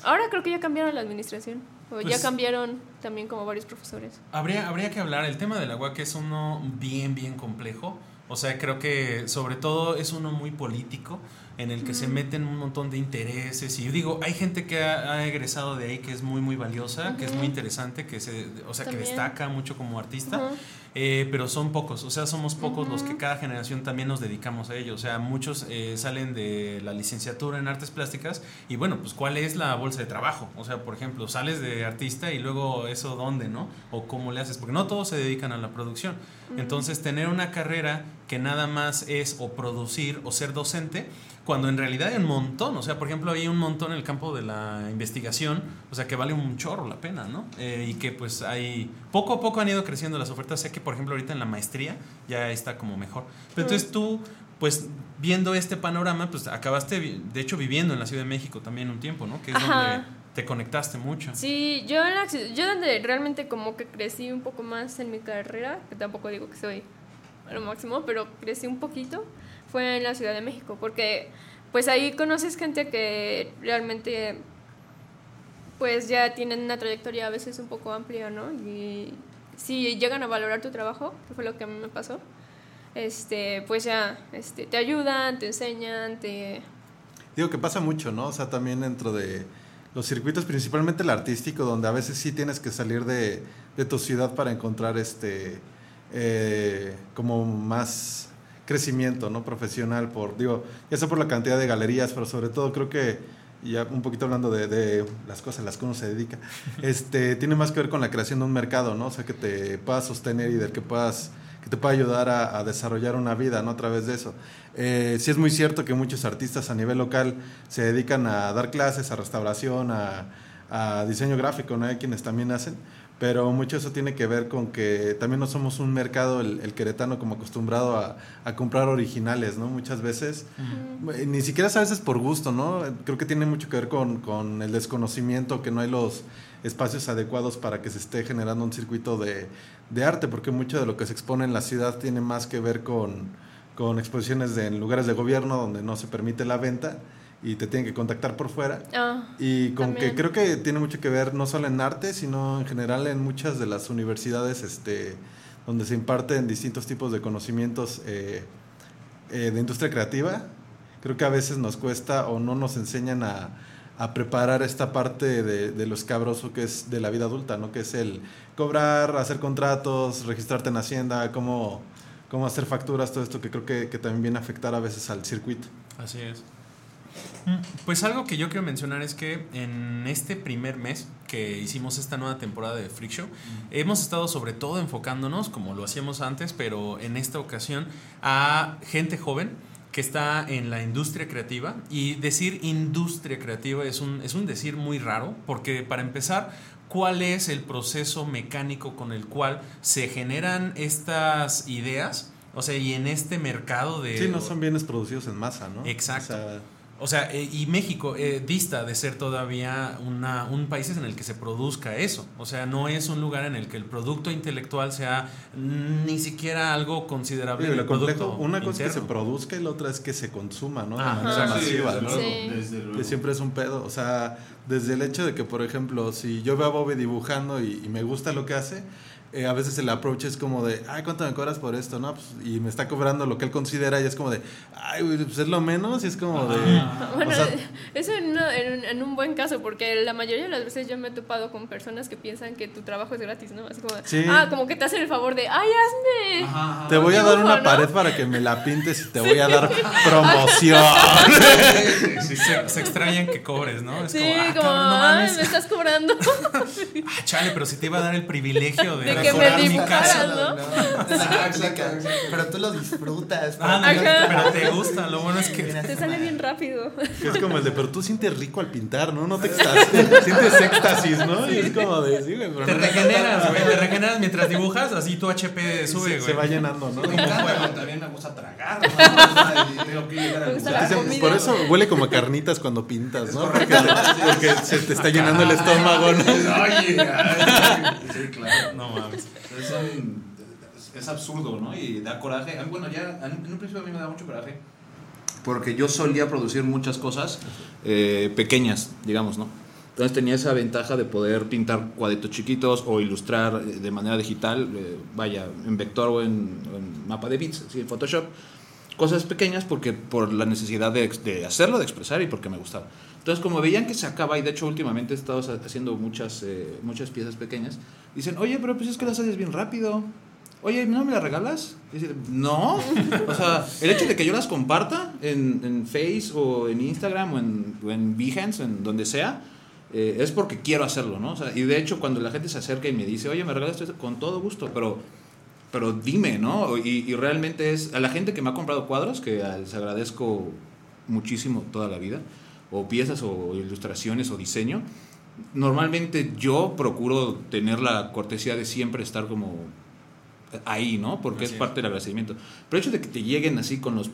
Ahora creo que ya cambiaron la administración. Ya Pues- cambiaron también como varios profesores. Habría, habría que hablar, el tema del agua que es uno bien, bien complejo. O sea, creo que sobre todo es uno muy político, en el que se meten un montón de intereses. Y yo digo, hay gente que ha, ha egresado de ahí que es muy, muy valiosa, que es muy interesante, que se, o sea, que destaca mucho como artista. Eh, pero son pocos, o sea, somos pocos los que cada generación también nos dedicamos a ello. O sea, muchos eh, salen de la licenciatura en artes plásticas y bueno, pues ¿cuál es la bolsa de trabajo? O sea, por ejemplo, sales de artista y luego eso dónde, ¿no? O cómo le haces, porque no todos se dedican a la producción. Entonces, tener una carrera que nada más es o producir o ser docente, cuando en realidad hay un montón, o sea, por ejemplo, hay un montón en el campo de la investigación, o sea, que vale un chorro la pena, ¿no? Eh, y que pues hay, poco a poco han ido creciendo las ofertas, sé que por ejemplo ahorita en la maestría ya está como mejor. Pero entonces tú, pues viendo este panorama, pues acabaste, de hecho, viviendo en la Ciudad de México también un tiempo, ¿no? Que es Ajá. donde te conectaste mucho. Sí, yo, en la yo donde realmente como que crecí un poco más en mi carrera, que tampoco digo que soy a lo máximo, pero crecí un poquito, fue en la Ciudad de México, porque pues ahí conoces gente que realmente pues ya tienen una trayectoria a veces un poco amplia, ¿no? Y si llegan a valorar tu trabajo, que fue lo que a mí me pasó, este, pues ya este, te ayudan, te enseñan, te... Digo que pasa mucho, ¿no? O sea, también dentro de los circuitos, principalmente el artístico, donde a veces sí tienes que salir de, de tu ciudad para encontrar este eh, como más crecimiento, ¿no? Profesional, por, digo, ya sea por la cantidad de galerías, pero sobre todo creo que, ya un poquito hablando de, de las cosas a las que uno se dedica, este, tiene más que ver con la creación de un mercado, ¿no? O sea, que te puedas sostener y del que puedas que te pueda ayudar a, a desarrollar una vida ¿no? a través de eso. Eh, sí es muy cierto que muchos artistas a nivel local se dedican a dar clases, a restauración, a, a diseño gráfico, ¿no? Hay quienes también hacen, pero mucho eso tiene que ver con que también no somos un mercado, el, el queretano, como acostumbrado a, a comprar originales, ¿no? Muchas veces, eh, ni siquiera a veces por gusto, ¿no? Creo que tiene mucho que ver con, con el desconocimiento, que no hay los espacios adecuados para que se esté generando un circuito de, de arte, porque mucho de lo que se expone en la ciudad tiene más que ver con, con exposiciones de, en lugares de gobierno donde no se permite la venta y te tienen que contactar por fuera. Ah, Y con También. que creo que tiene mucho que ver no solo en arte, sino en general en muchas de las universidades este, donde se imparten distintos tipos de conocimientos eh, eh, de industria creativa. Creo que a veces nos cuesta o no nos enseñan a, a preparar esta parte de, de lo escabroso que es de la vida adulta, ¿no? Que es el cobrar, hacer contratos, registrarte en Hacienda, cómo, cómo hacer facturas, todo esto que creo que, que también viene a afectar a veces al circuito. Así es. Pues algo que yo quiero mencionar es que en este primer mes que hicimos esta nueva temporada de Freak Show, hemos estado sobre todo enfocándonos, como lo hacíamos antes, pero en esta ocasión, a gente joven que está en la industria creativa. Y decir industria creativa es un, es un decir muy raro, porque para empezar, ¿cuál es el proceso mecánico con el cual se generan estas ideas? O sea, y en este mercado de... Sí, no son bienes producidos en masa, ¿no? Exacto. O sea, O sea, eh, y México eh, dista de ser todavía una, un país en el que se produzca eso. O sea, no es un lugar en el que el producto intelectual sea ni siquiera algo considerable. Lo complejo, producto una cosa es que se produzca y la otra es que se consuma, ¿no? De Ajá. manera Sí, masiva, desde ¿no? luego, Sí. desde luego. Que siempre es un pedo. O sea, desde el hecho de que, por ejemplo, si yo veo a Bobby dibujando y, y me gusta lo que hace, eh, a veces el approach es como de, ay, ¿cuánto me cobras por esto? ¿no? Pues, y me está cobrando lo que él considera y es como de, ay, pues es lo menos y es como de... Bueno, o sea, eso en, una- en un- en un buen caso, porque la mayoría de las veces yo me he topado con personas que piensan que tu trabajo es gratis, ¿no? Así como, Sí. ah, como que te hacen el favor de, ay, hazme. te voy a dar una ¿no? pared para que me la pintes y te voy a dar promoción. Se, se extrañan que cobres, ¿no? Es Sí, ah, como, cabrón, no ay, me estás cobrando. Ah, chale, pero si te iba a dar el privilegio de, De que me casa. ¿no? Pero tú lo disfrutas. Ah, no, Ajá. pero te gusta. Lo bueno es que Te sale bien rápido. Es como el de, pero tú sientes rico al pintar, ¿no? No te extasias, sientes éxtasis, ¿no? Y es como de, sí, güey, pero te no- regeneras, güey. Te regeneras mientras dibujas, así tu HP sube, se, güey. se va llenando, ¿no? También me gusta tragar. ¿no? Comida. por eso huele como a carnitas cuando pintas, ¿no? Porque, porque se te está llenando el estómago, ¿no? Oye, sí, claro. No mames. Es, absurdo, ¿no? Y da coraje. Ah, Bueno, ya en un principio a mí me da mucho coraje. Porque yo solía producir muchas cosas eh, pequeñas, digamos, ¿no? Entonces tenía esa ventaja de poder pintar cuadritos chiquitos o ilustrar eh, de manera digital, eh, vaya, en vector o en, en mapa de bits, en Photoshop. Cosas pequeñas porque por la necesidad de, de hacerlo, de expresar y porque me gustaba. Entonces, como veían que se acaba, y de hecho últimamente he estado haciendo muchas, eh, muchas piezas pequeñas, dicen, oye, pero pues es que las haces bien rápido. oye, ¿no me las regalas? Y dice, no. O sea, el hecho de que yo las comparta en, en Face o en Instagram o en, o en Behance, en donde sea, eh, es porque quiero hacerlo, ¿no? O sea, y de hecho, cuando la gente se acerca y me dice, oye, me regalas esto, con todo gusto, pero, pero dime, ¿no? Y, y realmente es a la gente que me ha comprado cuadros, que les agradezco muchísimo toda la vida, o piezas o ilustraciones o diseño. Normalmente yo procuro tener la cortesía de siempre estar como ahí, ¿no? Porque Así es es. parte del agradecimiento. Pero el hecho de que te lleguen así con los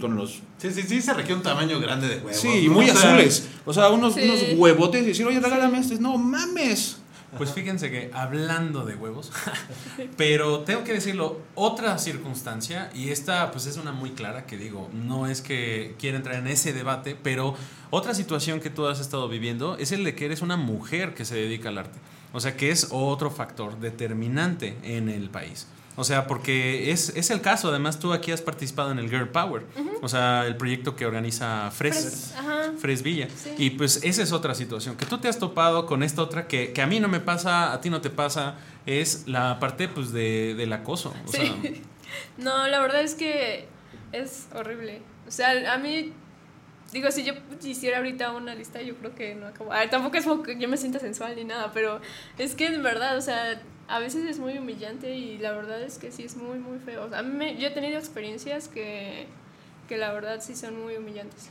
con los Sí, sí, sí, se requiere un tamaño grande de huevos. sí, muy O sea, azules, o sea, unos, Sí. unos huevotes y decir, "Oye, regálame este." No mames. Pues fíjense que hablando de huevos, pero tengo que decirlo, otra circunstancia, y esta pues es una muy clara que digo, no es que quiera entrar en ese debate, pero otra situación que tú has estado viviendo es el de que eres una mujer que se dedica al arte. O sea, que es otro factor determinante en el país. O sea, porque es, es el caso, además tú aquí has participado en el Girl Power, o sea, el proyecto que organiza Fres. Fres-. Sí. Y pues esa es otra situación. Que tú te has topado con esta otra que, que a mí no me pasa, a ti no te pasa, es la parte pues de, del acoso. O sea, Sí. No, la verdad es que es horrible. O sea, a mí, digo, si yo hiciera ahorita una lista, yo creo que no acabo. A ver, tampoco es como que yo me sienta sensual ni nada, pero es que en verdad, o sea, a veces es muy humillante y la verdad es que sí es muy, muy feo. O sea, a mí me- yo he tenido experiencias que, que la verdad sí son muy humillantes.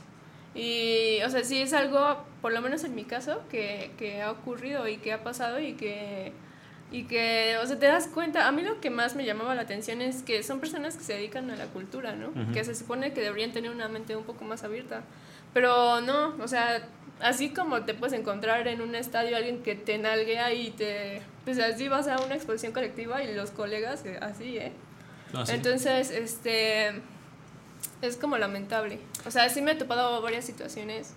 Y, o sea, sí es algo, por lo menos en mi caso, que, que ha ocurrido y que ha pasado y que, y que, o sea, te das cuenta. A mí lo que más me llamaba la atención es que son personas que se dedican a la cultura, ¿no? Que se supone que deberían tener una mente un poco más abierta. Pero no, o sea, así como te puedes encontrar en un estadio alguien que te nalguea y te. Pues así vas a una exposición colectiva y los colegas, eh, así, ¿eh? sí. Entonces, este es como lamentable. O sea, sí me he topado varias situaciones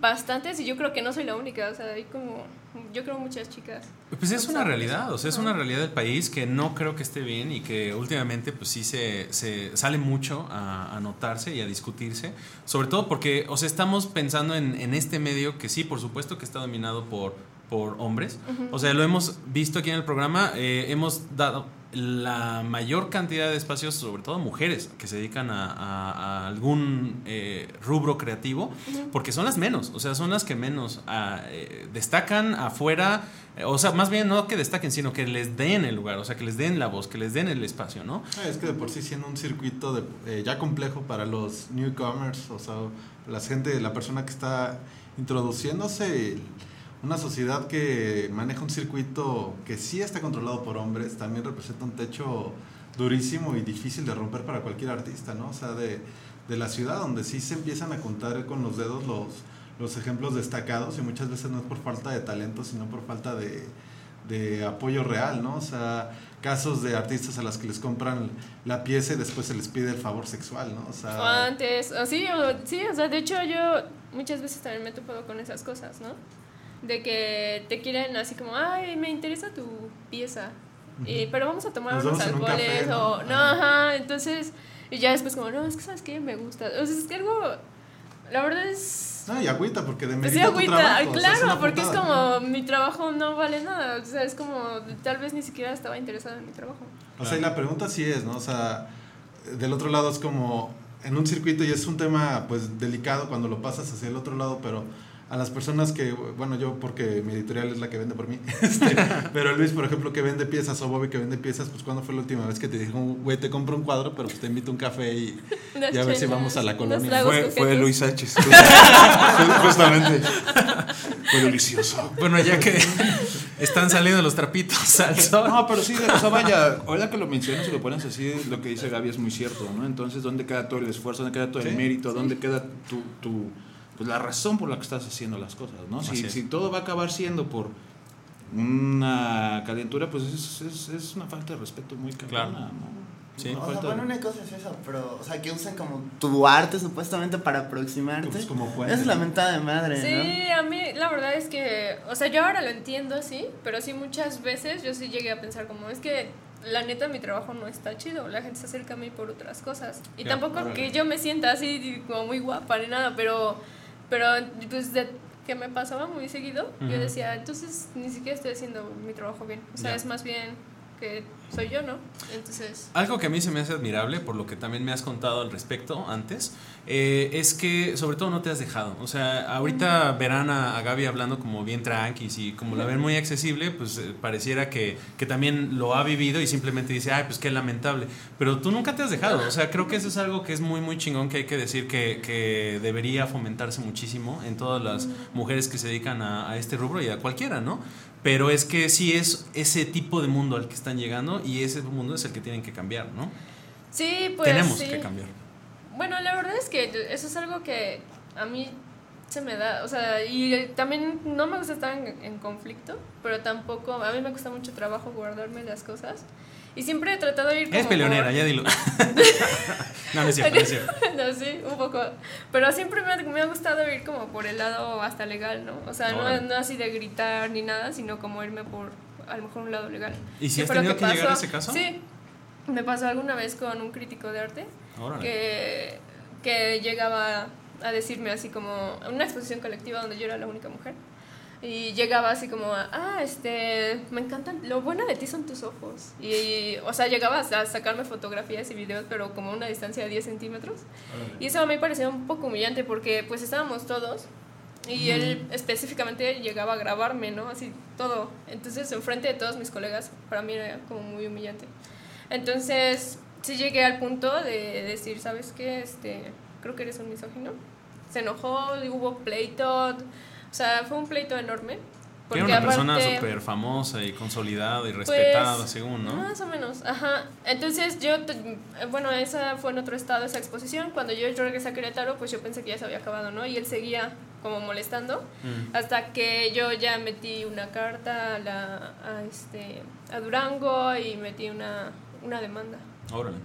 bastantes y yo creo que no soy la única, o sea, hay como yo creo muchas chicas. Pues es una realidad, o sea, es una realidad del país que no creo que esté bien y que últimamente pues sí se, se sale mucho a, a notarse y a discutirse, sobre todo porque, o sea, estamos pensando en, en este medio que sí, por supuesto que está dominado por, por hombres, o sea, lo hemos visto aquí en el programa, eh, hemos dado la mayor cantidad de espacios, sobre todo mujeres, que se dedican a, a- a algún eh, rubro creativo, porque son las menos, o sea, son las que menos ah, eh, destacan afuera, eh, o sea, más bien no que destaquen, sino que les den el lugar, o sea, que les den la voz, que les den el espacio, ¿no? Ah, Es que de por sí siendo un circuito de, eh, ya complejo para los newcomers, o sea, la gente, la persona que está introduciéndose, una sociedad que maneja un circuito que sí está controlado por hombres, también representa un techo durísimo y difícil de romper para cualquier artista, ¿no? O sea, de, la ciudad donde sí se empiezan a contar con los dedos los, los ejemplos destacados y muchas veces no es por falta de talento, sino por falta de, de apoyo real, ¿no? O sea, casos de artistas a las que les compran la pieza y después se les pide el favor sexual, ¿no? O sea, antes, o sí, o, sea, de hecho yo muchas veces también me he con esas cosas, ¿no? De que te quieren así como, ay, me interesa tu pieza, y, pero vamos a tomar Nos unos en un alcoholes, café, ¿no? o no, ajá, entonces, y ya después como, no, es que sabes qué, me gusta, o sea, es que algo, la verdad es... no, y agüita porque de Pues sí, tu agüita, trabajo, o sea, es claro, porque es putada. como mi trabajo no vale nada, o sea, es como tal vez ni siquiera estaba interesado en mi trabajo. O sea, y la pregunta sí es, ¿no? O sea, del otro lado es como en un circuito y es un tema pues delicado cuando lo pasas hacia el otro lado, pero a las personas que, bueno, yo porque mi editorial es la que vende por mí, este, pero Luis, por ejemplo, que vende piezas o Bobby que vende piezas, pues ¿cuándo fue la última vez que te dijo, güey, te compro un cuadro, pero pues te invito a un café y, a ver si vamos a la colonia? Fue, Luis Sánchez. Justamente. Fue delicioso. Bueno, ya que están saliendo los trapitos al sol. No, pero sí, o sea, vaya, ahora que lo mencionas y lo pones así, lo que dice Gaby es muy cierto, ¿no? Entonces, ¿dónde queda todo el esfuerzo? ¿Dónde queda todo el Sí. mérito? ¿Dónde queda tu, tu, pues, la razón por la que estás haciendo las cosas, ¿no? Si, si todo va a acabar siendo por una calentura, pues es, es, es una falta de respeto muy cabrona, Claro. ¿no? Sí. O sea, bueno, una cosa es eso, pero, o sea, que usen como tu arte supuestamente para aproximarte. Pues como es la mentada de madre, Sí, a mí la verdad es que, o sea, yo ahora lo entiendo así, pero sí muchas veces yo sí llegué a pensar como, es que la neta mi trabajo no está chido, la gente se acerca a mí por otras cosas. Y tampoco que yo me sienta así como muy guapa ni nada, pero, pero pues de que me pasaba muy seguido, yo decía, entonces ni siquiera estoy haciendo mi trabajo bien. O sea, es más bien que soy yo, ¿no? Entonces, Algo que a mí se me hace admirable, por lo que también me has contado al respecto antes, eh, es que sobre todo no te has dejado. O sea, ahorita verán a, a Gaby hablando como bien tranquis y como la ven muy accesible, pues eh, pareciera que, que también lo ha vivido y simplemente dice, ay, pues qué lamentable. Pero tú nunca te has dejado. O sea, creo que eso es algo que es muy, muy chingón que hay que decir que, que debería fomentarse muchísimo en todas las mujeres que se dedican a, a este rubro y a cualquiera, ¿no? Pero es que sí es ese tipo de mundo al que están llegando y ese mundo es el que tienen que cambiar, ¿no? sí, pues Tenemos sí. que cambiar. Bueno, la verdad es que eso es algo que a mí se me da, o sea, y también no me gusta estar en, en conflicto, pero tampoco, a mí me cuesta mucho trabajo guardarme las cosas. Y siempre he tratado de ir como Es peleonera, por- ya dilo. no, no es cierto, no es cierto. no, sí, un poco. Pero siempre me ha, me ha gustado ir como por el lado hasta legal, ¿no? O sea, no, no así de gritar ni nada, sino como irme por a lo mejor un lado legal. ¿Y si ¿Qué has tenido que llegar a ese caso? Sí. Me pasó alguna vez con un crítico de arte Órale. que, que llegaba a decirme así como una exposición colectiva donde yo era la única mujer y llegaba así como ah este me encantan lo bueno de ti son tus ojos y, o sea llegaba a sacarme fotografías y videos pero como a una distancia de 10 centímetros y eso a mí me parecía un poco humillante porque pues estábamos todos y él específicamente llegaba a grabarme, ¿no? Así todo. Entonces, enfrente de todos mis colegas, para mí era como muy humillante. Entonces, sí llegué al punto de decir, ¿sabes qué? Este, creo que eres un misógino. Se enojó, y hubo pleito. O sea, fue un pleito enorme. Que era una persona súper famosa y consolidada y respetada, Pues, según, ¿no? Más o menos, ajá. Entonces yo, bueno, esa fue en otro estado, esa exposición. Cuando yo regresé a Querétaro, pues yo pensé que ya se había acabado, ¿no? Y él seguía como molestando. Mm. Hasta que yo ya metí una carta a, la, a, este, a Durango y metí una, una demanda. Órale.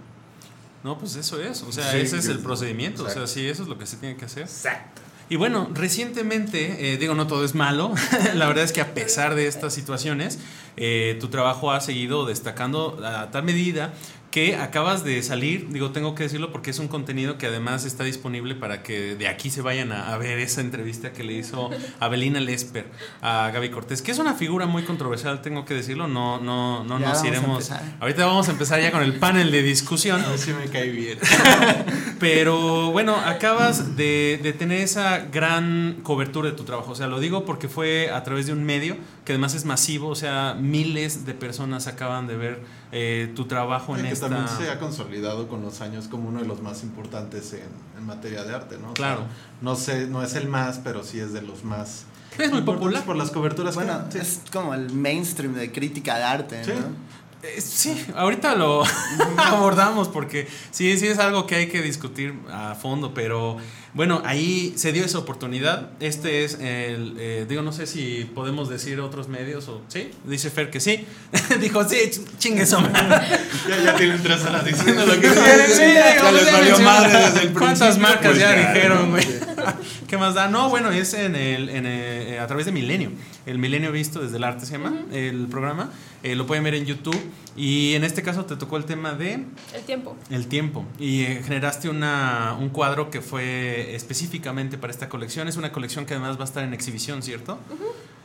No, pues eso es. O sea, Sí, ese es el procedimiento. O sea, Exacto. sí, eso es lo que se tiene que hacer. Exacto. Y bueno, recientemente, eh, digo, no todo es malo, la verdad es que a pesar de estas situaciones, eh, tu trabajo ha seguido destacando a tal medida que acabas de salir, digo, tengo que decirlo porque es un contenido que además está disponible para que de aquí se vayan a, a ver esa entrevista que le hizo Abelina Lesper a Gaby Cortés, que es una figura muy controversial, tengo que decirlo, no, no, no Ya nos vamos a iremos. empezar. Ahorita vamos a empezar ya con el panel de discusión. A ver si me cae bien. Pero bueno, acabas de, de tener esa gran cobertura de tu trabajo. O sea, lo digo porque fue a través de un medio que además es masivo. O sea, miles de personas acaban de ver eh, tu trabajo en que esta. también se ha consolidado con los años como uno de los más importantes en, en materia de arte, ¿no? O sea, Claro. no sé, no es el más, pero sí es de los más. Es muy popular. por las coberturas. que- Bueno, sí. es como el mainstream de crítica de arte, Sí. ¿no? Eh, sí, ahorita lo abordamos porque sí, sí es algo que hay que discutir a fondo, pero bueno, ahí se dio esa oportunidad. Este es el, eh, digo, no sé si podemos decir otros medios o sí, dice Fer que sí. Dijo, sí, ch- chingue eso. ya, ya tienen tres horas diciendo lo que Sí, quieren. digo, ya les valió sí, madre desde el ¿Cuántas marcas pues ya, ya, dijeron, güey? ¿Qué más da? No, bueno, es en el, en el- a través de Milenio. El Milenio Visto desde el arte se llama el programa. Eh, lo pueden ver en YouTube. Y en este caso te tocó el tema de El tiempo. el tiempo. Y eh, generaste una, un cuadro que fue específicamente para esta colección. Es una colección que además va a estar en exhibición, ¿cierto?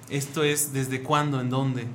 Esto es desde cuándo, en dónde.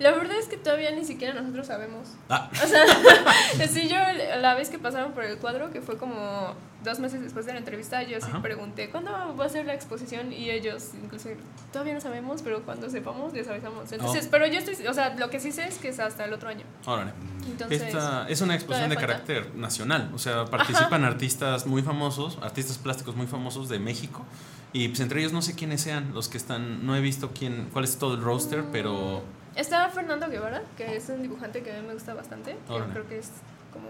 La verdad es que todavía ni siquiera nosotros sabemos. Ah, O sea, sí, yo la vez que pasaron por el cuadro, que fue como dos meses después de la entrevista, yo sí Ajá. pregunté, ¿cuándo va a ser la exposición? Y ellos, incluso, todavía no sabemos, pero cuando sepamos, les avisamos. Entonces, Oh. pero yo estoy, o sea, lo que sí sé es que es hasta el otro año. órale. Entonces, Esta es una exposición de falta. carácter nacional, o sea, participan artistas muy famosos, artistas plásticos muy famosos de México, y pues entre ellos no sé quiénes sean los que están, no he visto quién, cuál es todo el roster, pero está Fernando Guevara, que es un dibujante que a mí me gusta bastante. que Órale. creo que es como...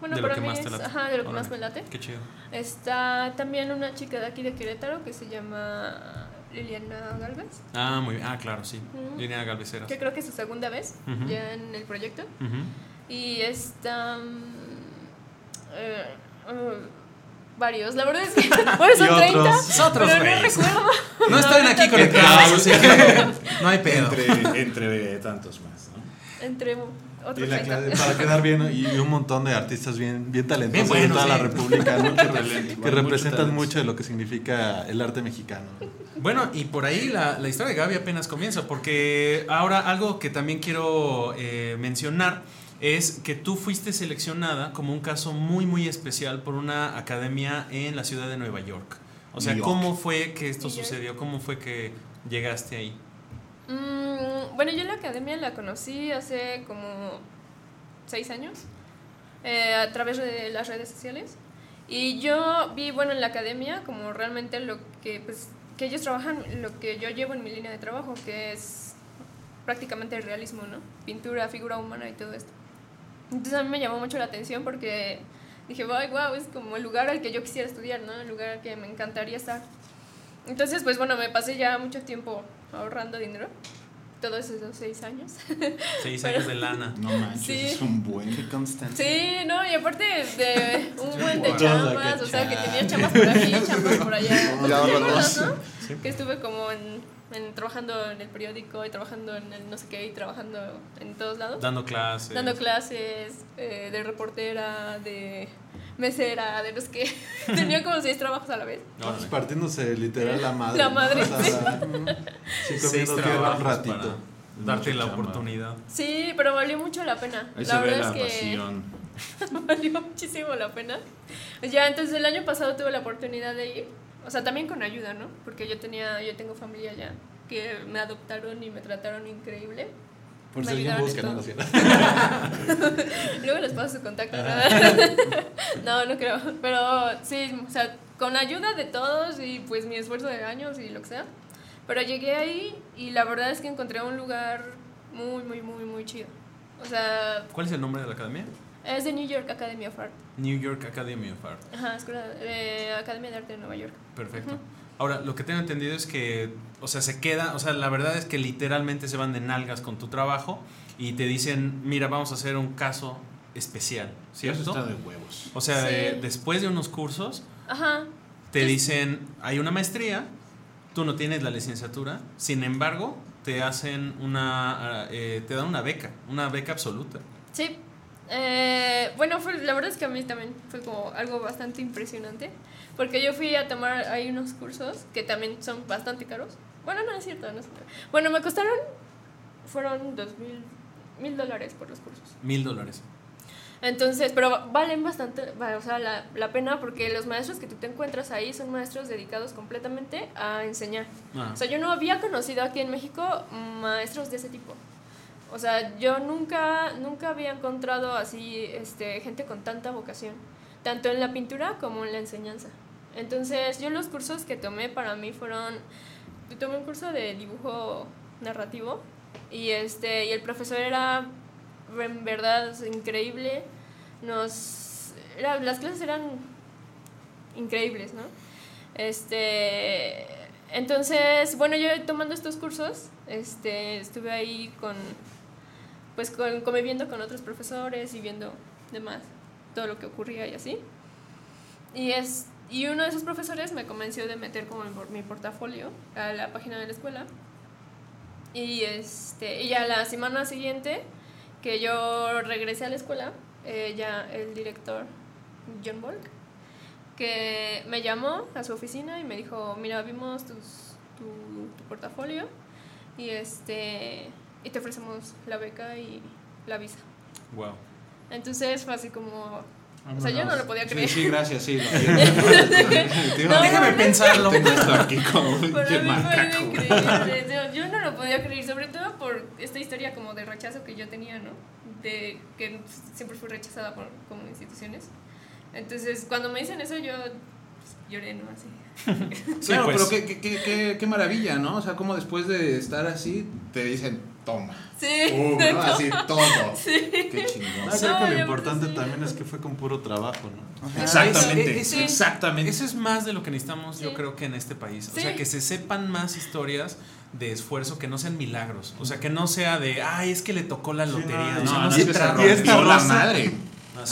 Bueno, de lo para que mí más es, ajá, de lo que más me late. Qué chido. Está también una chica de aquí de Querétaro que se llama Liliana Galvez. Ah, muy bien, ah, claro, sí, Ujú. Línea Galveceras. que creo que es su segunda vez ya en el proyecto. Y está. mm, eh, uh, varios, la verdad es que. Bueno, son Y otros. 30. Otros pero no recuerdo. No están aquí conectados, así que no hay pedo. Entre, entre tantos más, ¿no? Entre Y otros la 30. clase- para quedar bien y un montón de artistas bien, bien talentosos Bien toda la. República, ¿no? que, representan mucho de lo que significa el arte mexicano. Bueno, y por ahí la, la historia de Gaby apenas comienza, porque ahora algo que también quiero eh, mencionar es que tú fuiste seleccionada como un caso muy, muy especial por una academia en la ciudad de Nueva York. O sea, York. ¿cómo fue que esto sucedió? ¿Cómo fue que llegaste ahí? Mm, bueno, yo la academia la conocí hace como seis años eh, a través de las redes sociales. Y yo vi, bueno, en la academia como realmente lo que, pues, que ellos trabajan, lo que yo llevo en mi línea de trabajo, que es prácticamente el realismo, ¿no? Pintura, figura humana y todo esto. Entonces a mí me llamó mucho la atención porque dije, wow, wow, es como el lugar al que yo quisiera estudiar, ¿no? El lugar al que me encantaría estar. Entonces, pues bueno, me pasé ya mucho tiempo ahorrando dinero, todos esos seis años. Seis Pero- años de lana. No manches, Sí. es un buen. Qué constancia. Sí, no, y aparte de un buen de Wow. chambas, o sea, que tenía chambas por aquí, chambas por allá. Ya dos. ¿no? Que estuve como en, en- trabajando en el periódico y trabajando en el no sé qué y trabajando en todos lados. Dando clases. Dando clases eh, de reportera, de mesera, de los que tenía como seis trabajos a la vez. Órale. Partiéndose literal la madre. La ¿no? madre, O sea, sí. sí, Seis trabajos un ratito. darte la chamba. oportunidad. Sí, pero valió mucho la pena. Ahí la se ve verdad la es que pasión. valió muchísimo la pena. Ya, entonces el año pasado tuve la oportunidad de ir, o sea, también con ayuda, ¿no? Porque yo tenía, yo tengo familia ya que me adoptaron y me trataron increíble. Por si alguien busca, ¿no? Luego les paso su contacto. ¿no? no, no creo. Pero sí, o sea, con ayuda de todos y pues mi esfuerzo de años y lo que sea. Pero llegué ahí y la verdad es que encontré un lugar muy, muy, muy, muy chido. O sea, ¿Cuál es el nombre de la academia? Es de New York Academy of Art. New York Academy of Art. Ajá, Escuela de Academia de Arte de Nueva York. Perfecto. Ahora, lo que tengo entendido es que, o sea, se queda, o sea, la verdad es que literalmente se van de nalgas con tu trabajo y te dicen, mira, vamos a hacer un caso especial, Eso ¿cierto? está de huevos. O sea, de- después de unos cursos, Ajá. te dicen, hay una maestría, tú no tienes la licenciatura, sin embargo, te hacen una, eh, te dan una beca, una beca absoluta. Sí. Eh, bueno, fue, la verdad es que a mí también fue como algo bastante impresionante. Porque yo fui a tomar ahí unos cursos que también son bastante caros. Bueno, no es cierto, no es cierto. Bueno, me costaron, fueron dos mil, mil dólares por los cursos. Mil dólares. Entonces, pero valen bastante, o sea, la, la pena porque los maestros que tú te encuentras ahí son maestros dedicados completamente a enseñar. Ah. O sea, yo no había conocido aquí en México maestros de ese tipo. O sea, yo nunca, nunca había encontrado así este, gente con tanta vocación, tanto en la pintura como en la enseñanza. Entonces, yo los cursos que tomé para mí fueron, yo tomé un curso de dibujo narrativo y, este, y el profesor era en verdad increíble. Nos, era- las clases eran increíbles, ¿no? Este, entonces, bueno, yo tomando estos cursos, este, estuve ahí con, pues, con, conviviendo con otros profesores y viendo demás, todo lo que ocurría y así. Y, es, y uno de esos profesores me convenció de meter como mi, por- mi portafolio a la página de la escuela. Y, este, y ya la semana siguiente que yo regresé a la escuela, eh, ya el director John Volk, que me llamó a su oficina y me dijo, mira, vimos tu, tu portafolio y, este, y te ofrecemos la beca y la visa. Wow. Entonces fue así como... O sea, yo no lo podía Sí, creer. Sí, gracias, sí. No, Déjame no, pensarlo. Tengo esto aquí como un Para mí fue macaco. increíble. Yo, yo no lo podía creer, sobre todo por esta historia como de rechazo que yo tenía, ¿no? De que siempre fui rechazada por como instituciones. Entonces, cuando me dicen eso, yo lloré, ¿no? Así. Sí, Claro, pues. pero qué, qué, qué, qué, qué maravilla, ¿no? O sea, como después de estar así, te dicen, toma. Sí, ¿no? todo. Así todo. Sí. Qué chingón. Ah, creo No, que lo importante sí. también es que fue con puro trabajo, ¿no? Exactamente, Sí. exactamente. Eso es más de lo que necesitamos, yo creo que en este país. O sea, que se sepan más historias de esfuerzo, que no sean milagros. O sea, que no sea de, ay, es que le tocó la Sí, lotería. no, o sea, No, no no, se es que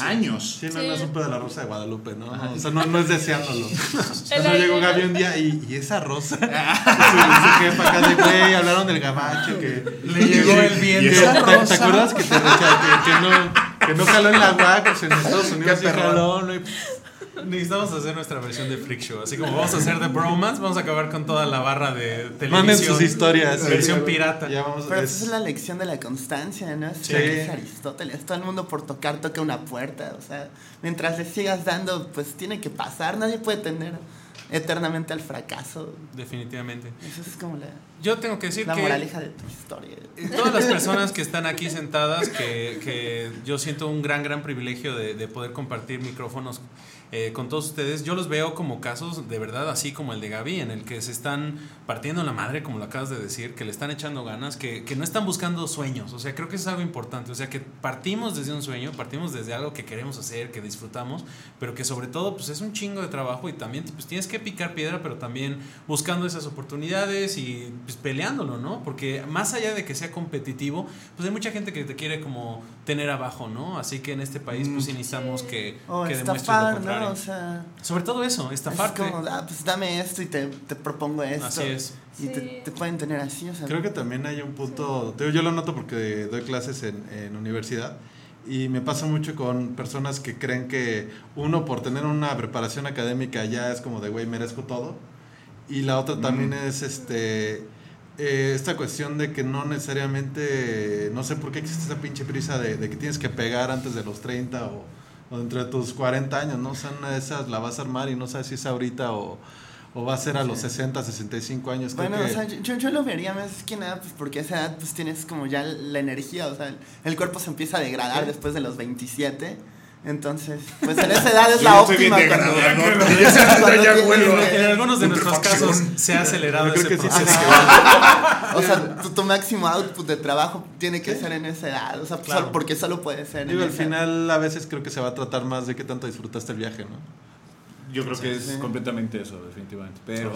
Años. Sí, no, Sí. no supe de la rosa de Guadalupe, ¿no? O sea, no, no es deseándolo. O sea, llegó Gaby un día y, y esa rosa. su, jefa acá de güey, hablaron del gabacho que Le llegó el viento. ¿Te, te- acuerdas que te que, que no, que no jaló en la UAC, pues en Estados Unidos sí jaló, ¿no? Y, Necesitamos hacer nuestra versión de Freak Show. Así como vamos a hacer de bromance, vamos a acabar con toda la barra de televisión. Manden sus historias. Versión Sí. pirata. Ya vamos Pero es- esa es la lección de la constancia, ¿no? Es Sí. dice Aristóteles. Todo el mundo por tocar toca una puerta. O sea, mientras le sigas dando, pues tiene que pasar. Nadie puede tener eternamente al fracaso. Definitivamente. Esa es como la, Yo tengo que decir la que moraleja de tu historia. Eh, todas las personas que están aquí sentadas, que, que yo siento un gran, gran privilegio de, de poder compartir micrófonos eh, con todos ustedes, yo los veo como casos de verdad, así como el de Gaby, en el que se están partiendo la madre, como lo acabas de decir, que le están echando ganas, que, que no están buscando sueños. O sea, creo que eso es algo importante. O sea, que partimos desde un sueño, partimos desde algo que queremos hacer, que disfrutamos, pero que sobre todo, pues es un chingo de trabajo y también pues, tienes que picar piedra, pero también buscando esas oportunidades y pues, peleándolo, ¿no? Porque más allá de que sea competitivo, pues hay mucha gente que te quiere como tener abajo, ¿no? Así que en este país, pues sí necesitamos que, O que demuestres lo contrario. ¿No? O sea, Sobre todo eso, es estafarte. como, ah, pues dame esto y te, te propongo esto. Así es. Y te, Sí. te pueden tener así, o sea. Creo que también hay un punto, digo, yo lo noto porque doy clases en, en universidad y me pasa mucho con personas que creen que uno por tener una preparación académica ya es como de, güey, merezco todo. Y la otra también es este eh, esta cuestión de que no necesariamente, no sé por qué existe esa pinche prisa de, de que tienes que pegar antes de los 30 o, o dentro de tus 40 años, ¿no? O sea, una de esas la vas a armar y no sabes si es ahorita o, o va a ser a los 60, 65 años. Bueno, que- o sea, yo, yo lo vería más que nada, pues porque a esa edad pues tienes como ya la energía, o sea, el, el cuerpo se empieza a degradar después de los 27. Entonces, pues en esa edad es la óptima huelo. En algunos de nuestros casos se ha acelerado ese proceso. O sea, tu, tu máximo output de trabajo tiene que ser en esa edad, o sea, porque solo puede ser Digo, en al esa final a veces creo que se va a tratar más de qué tanto disfrutaste el viaje, ¿no? Yo creo que es Sí. completamente eso, definitivamente. Pero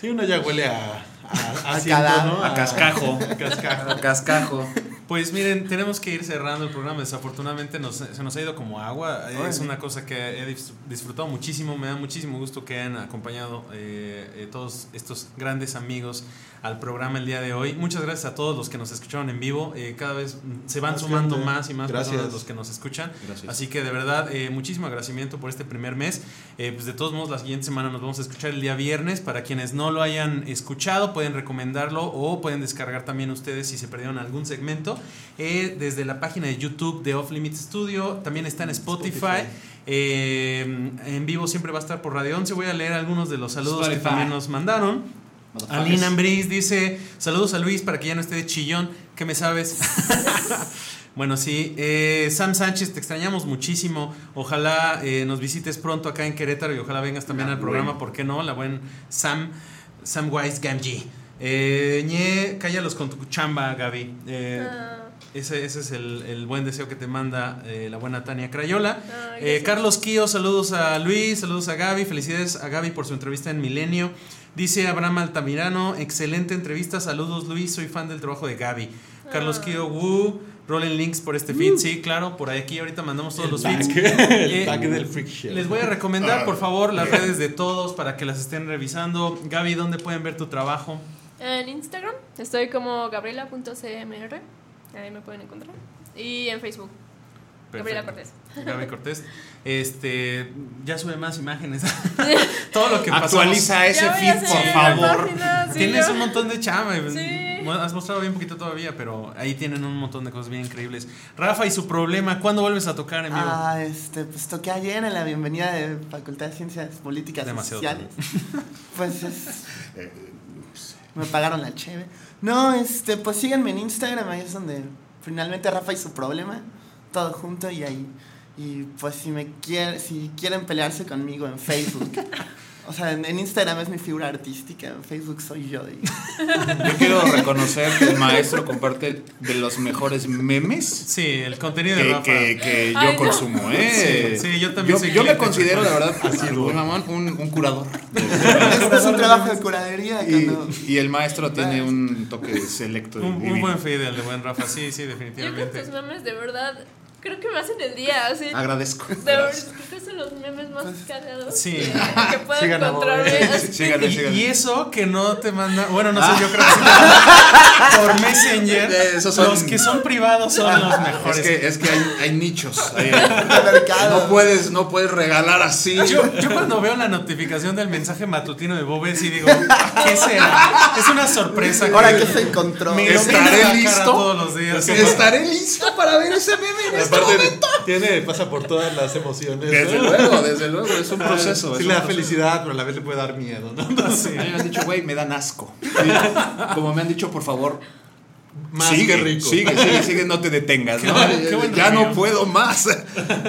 Sí, uno ya huele a, a, A asiento, cadáver. ¿no? a cascajo. cascajo. A cascajo. Pues miren, tenemos que ir cerrando el programa. Desafortunadamente nos- se nos ha ido como agua. Es una cosa que he dis- disfrutado muchísimo. Me da muchísimo gusto que hayan acompañado eh, eh, todos estos grandes amigos al programa el día de hoy. Muchas gracias a todos los que nos escucharon en vivo. Eh, cada vez se van sumando gente. más y más Gracias. personas los que nos escuchan. Gracias. Así que de verdad, eh, muchísimo agradecimiento por este primer mes. Eh, pues de todos modos, la siguiente semana nos vamos a escuchar el día viernes. Para quienes no lo hayan escuchado, pueden recomendarlo o pueden descargar también ustedes si se perdieron algún segmento. Eh, desde la página de YouTube de Off Limit Studio. También está en Spotify. Eh, en vivo siempre va a estar por Radio 11. Voy a leer algunos de los saludos que también nos mandaron. Alina Ambris dice: Saludos a Luis para que ya no esté de chillón. ¿Qué me sabes? bueno, sí. Eh, Sam Sánchez, te extrañamos muchísimo. Ojalá eh, nos visites pronto acá en Querétaro y ojalá vengas también al programa. ¿Por qué no? La buen Sam, Sam Wise Gamgee. Eh, Ñe, cállalos con tu chamba, Gaby. Eh, Ah, ese, ese es el, el buen deseo que te manda eh, la buena Tania Crayola. Ay, Eh. Carlos Kio, saludos a Luis, saludos a Gaby, felicidades a Gaby por su entrevista en Milenio. Dice Abraham Altamirano, excelente entrevista, saludos Luis, soy fan del trabajo de Gaby. Carlos Ah. Kio, woo, rolling links por este feed, sí, claro, por aquí ahorita mandamos todos los feeds. el Eh, del freak show. Les voy a recomendar, por favor, las redes de todos para que las estén revisando. Gaby, ¿dónde pueden ver tu trabajo? En Instagram estoy como gabriela.cmr. Ahí me pueden encontrar. Y en Facebook, Gabriela. Cortés. Gaby Cortés. Este, ya sube más imágenes. Todo lo que pasamos. Actualiza ese feed, por favor. página, sí, Tienes yo- un montón de chama. Sí. has mostrado bien poquito todavía, pero ahí tienen un montón de cosas bien increíbles. Rafa y su problema, ¿cuándo vuelves a tocar en vivo? Ah, este, pues toqué ayer en la bienvenida de Facultad de Ciencias Políticas Demasiado y Sociales. Pues es. Me pagaron la cheve. No, este, pues síganme en Instagram, ahí es donde finalmente Rafa y su problema, todo junto y ahí. Y pues si me quieren, si quieren pelearse conmigo en Facebook. O sea, en, en Instagram es mi figura artística, en Facebook soy yo. y- Yo quiero reconocer que el maestro comparte de los mejores memes Sí, el contenido de que, Rafa. que, que yo Ay, no. consumo, ¿eh? Sí, sí, yo también Yo, soy yo me considero, la verdad, así, muy mamón, un, un curador. Este es un trabajo de curaduría Y, cuando... y el maestro tiene un toque selecto. Un, un buen feed el de buen Rafa, sí, sí, Yo creo que definitivamente. tus memes de verdad creo que me hacen el día, así. Agradezco. De verdad, creo que son los memes más cagados Sí. que, que puedo encontrarme. Así. Síganle, Y, síganle. y eso que no te manda, bueno, no sé, yo creo que por Messenger. Eh, esos son- Los que son privados son los Es mejores. que, es que hay, hay nichos. hay- no, puedes, no puedes regalar así. Yo, yo cuando veo la notificación del mensaje matutino de Bobe, sí digo, ¿qué será? Es una sorpresa. Ahora que se encontró. me ¿Estaré listo? todos los días. Estaré listo para ver ese meme Aparte, momento. tiene, pasa por todas las emociones. Desde ¿no? luego, desde luego, es un proceso. Sí es le da felicidad, pero a la vez le puede dar miedo, ¿no? A mí me han dicho, güey, me dan asco. Como me han dicho, por favor, Más sigue, que rico. Sigue, sigue, sigue, no te detengas. ¿no? qué ya no puedo más.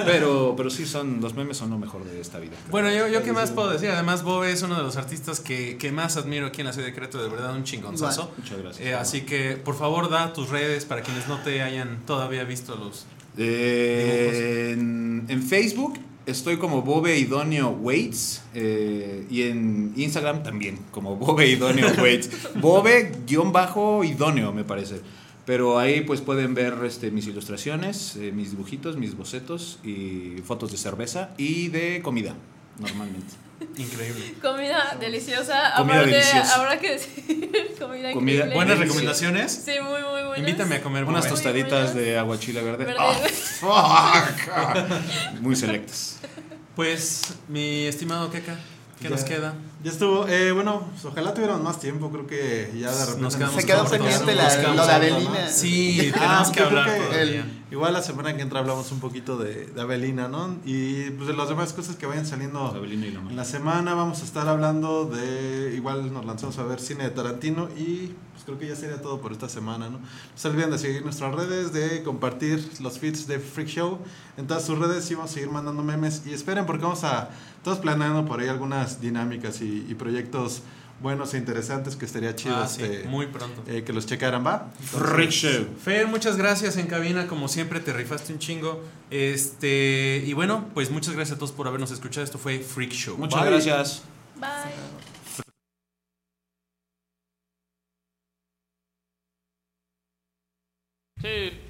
Pero, pero sí, son, los memes son lo mejor de esta vida. Bueno, yo, yo qué más puedo decir. Además, Bobe es uno de los artistas que, que más admiro aquí en la ciudad de Querétaro. De verdad, un chingonzazo. Muchas gracias. Eh, así que, por favor, da tus redes para quienes no te hayan todavía visto los. Eh, en, en Facebook estoy como Bobe Idonio Waits eh, y en Instagram también como Bobe Idonio Waits. Bobe-idonio me parece. Pero ahí pues pueden ver este, mis ilustraciones, eh, mis dibujitos, mis bocetos y fotos de cerveza y de comida, normalmente. Increíble. Comida deliciosa. Comida Aparte, deliciosa. habrá que decir comida, Comida- increíble. ¿Buenas recomendaciones? Sí, muy, muy buenas. Invítame a comer Unas. Muy tostaditas de aguachile verde. Verde. Ah, fuck. Muy selectas. Pues, mi estimado Keka, ¿qué Ya. nos queda? Ya estuvo. Eh, bueno, pues, ojalá tuviéramos más tiempo. Creo que ya de repente Nos quedamos Se quedó pendiente la, lo de Avelina. Sí, Ah, tenemos que hablar que todavía. Igual la semana que entra hablamos un poquito de, de Avelina, ¿no? Y pues de las demás cosas que vayan saliendo Avelina y Lomar. en la semana. Vamos a estar hablando de. Igual nos lanzamos a ver cine de Tarantino. Y pues creo que ya sería todo por esta semana, ¿no? No se olviden de seguir nuestras redes, de compartir los feeds de Freak Show en todas sus redes. Y vamos a seguir mandando memes. Y esperen, porque vamos a. Estamos planeando por ahí algunas dinámicas y, y proyectos buenos e interesantes que estaría chido Ah, sí, este, muy pronto. eh, que los checaran, ¿va? Freak Show. Fer, muchas gracias en cabina, como siempre te rifaste un chingo. Este, y bueno, pues muchas gracias a todos por habernos escuchado. Esto fue Freak Show. Muchas Bye. gracias. Bye. Radio